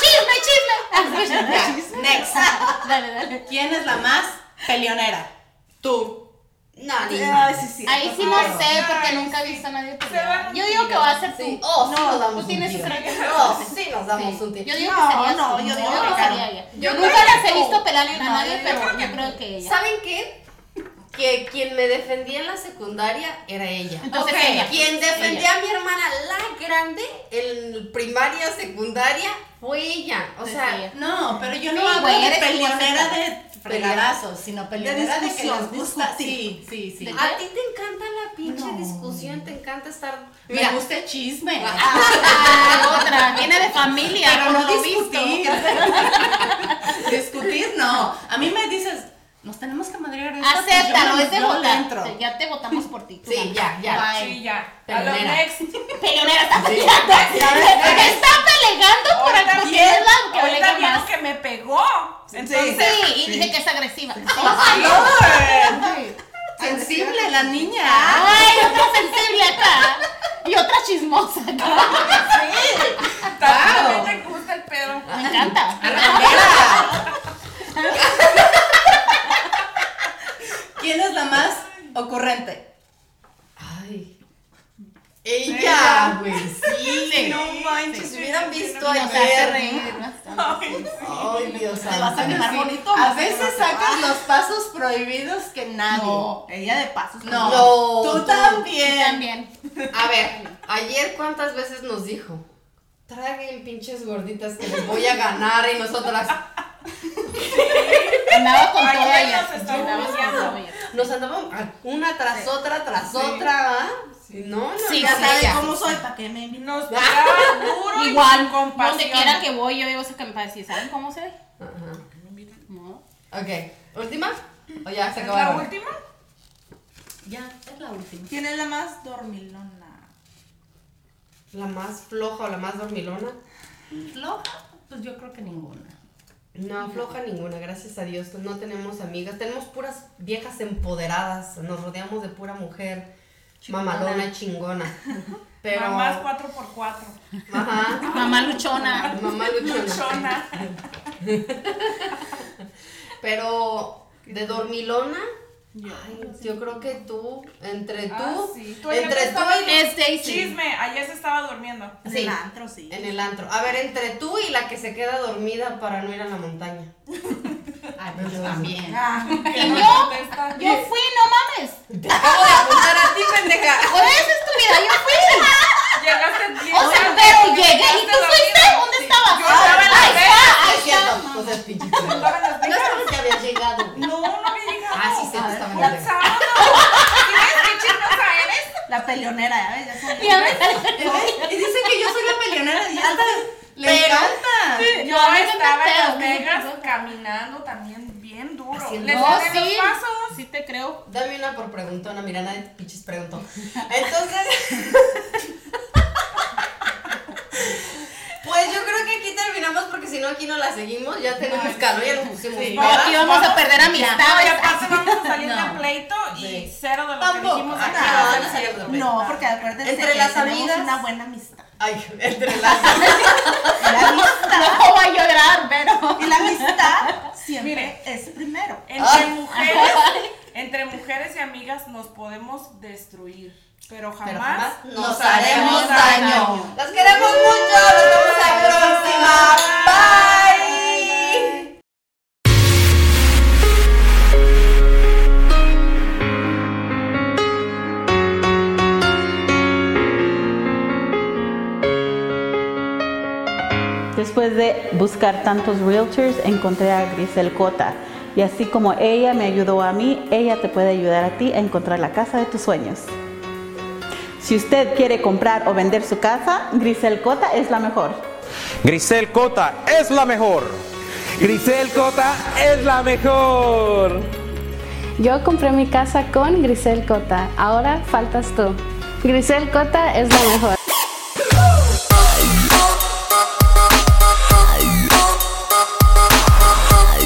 ¡Chisme, chisme! Next. Dale, dale. ¿Quién es la más peleonera? Tú. No, ni Ay, sí, sí. Ahí sí no Claro. sé porque nunca he visto a nadie pelear. Yo digo que va a ser Sí. tú. Oh, sí No, nos damos tú tienes un tiro. estrategia. No, sí nos damos un tiro. Yo digo No, que sería no, tú. yo digo que sería no. ella. Yo nunca las he visto pelear a nadie, pero yo creo que ella. ¿Saben qué? Que quien me defendía en la secundaria era ella. Entonces Ok. ella. Quien defendía a mi hermana, la grande, en primaria, secundaria, fue ella. O sea, sí, ella. No, pero yo no güey, de peleonera de fregadazos, sino peleonera de, que discusión, les gusta. discutir. Sí, sí, sí. ¿De a ti te encanta la pinche No. discusión, te encanta estar. Me gusta el chisme. Ah, otra, viene de familia, Pero por no lo visto. discutir. discutir no. A mí me dices, nos tenemos que madrear esto. pues Acéptalo, es de votar. Ya te votamos por ti. Sí, ya, ya. Bye. Sí, ya. A lo Peleonera. next. Peleonera está Sí. peleando. Está peleando por Ahorita porque vieron- es la que que me pegó. Entonces, Sí, y dije que es agresiva. Sensible la niña. Ay, otra sensible acá. Y otra chismosa acá. también te gusta el pedo. Me encanta. ¿Quién es la más ocurrente? Ay. Ella, güey, sí. No manches. Si hubieran visto hace ayer. bastante. Ay, Dios Te vas a bonito. A veces sacas los pasos prohibidos que nadie. No, ella de pasos. No. No, tú tú. también. También. A ver, ayer cuántas veces nos dijo, traguen pinches gorditas que les voy a ganar y nosotras Andaba con todo ella. nos estaba Andaba con humillando. todo ella. nos andábamos una tras otra, tras otra, ¿ah? No, no, Sí, Ya sí, sabe ella. cómo soy, ¿para qué me? Nos duro y Igual, con compasión. donde quiera que voy, yo digo esa campaña. ¿Sí ¿Saben cómo ve? Ajá. No. Ok, ¿última? ¿O ya se ¿Es acabó? la última? Ya, es la última. ¿Quién es la más dormilona? ¿La más floja o la más dormilona? Floja, pues yo creo que ninguna. No, floja ninguna, gracias a Dios. No tenemos amigas, tenemos puras viejas empoderadas. Nos rodeamos de pura mujer mamalona, chingona. Pero. Mamás 4x4. Ajá. Mamá luchona. Mamá luchona. Luchona. Pero de dormilona, ay, yo creo que tú, entre tú, Ah, sí. Tú entre tú y Es Daisy. Chisme, ayer se estaba durmiendo. En Sí. el antro, sí. en el antro. A ver, entre tú y la que se queda dormida para no ir a la montaña. Ay, pues yo también. Ah, ¿Y yo? Yo fui, no mames. Te acabo de apuntar a pendeja. Por eso, estúpida, yo fui. Llegaste bien O sea, pero llegué y tú fuiste. ¿Dónde estabas? Yo estaba en la Ahí reja. está, Ah, ahí es está. O sea, pinche. Estaba en las No sabes que habías llegado. No, no había llegado. Ah, sí, sí, estaba en la Ya reja. sábado. ¿Sí ves eres? la peleonera, ya ves, ya sabes. Y a ver, Y dice que yo soy la peleonera y hasta le Pero- encanta. Yo estaba en Las Vegas caminando también bien duro. Haciendo- Les No, sí. los pasos. Sí te creo. Dame una por preguntona, mira, nadie te pinches preguntó. Entonces. Pues yo creo que aquí terminamos porque si no aquí no la seguimos, ya tenemos calor, ya nos pusimos Sí. No, aquí vamos a perder No, y amistades. aparte vamos a salir No. de pleito y Sí. cero de lo Tampoco. que dijimos Ah, aquí. no, va a ser no de No, porque acuérdense Entre que las tenemos amigas. una buena amistad. Ay, entre las. La amistad, No voy a llorar, pero. y la amistad siempre Mire. es primero. Entre mujeres, entre mujeres y amigas nos podemos destruir, pero jamás, Pero jamás nos nos haremos haremos daño. daño. Las queremos mucho, nos vemos la próxima. Bye. Después de buscar tantos realtors, encontré a Grisel Cota. Y así como ella me ayudó a mí, ella te puede ayudar a ti a encontrar la casa de tus sueños. Si usted quiere comprar o vender su casa, Grisel Cota es la mejor. Grisel Cota es la mejor. Grisel Cota es la mejor. Yo compré mi casa con Grisel Cota. Ahora faltas tú. Grisel Cota es la mejor.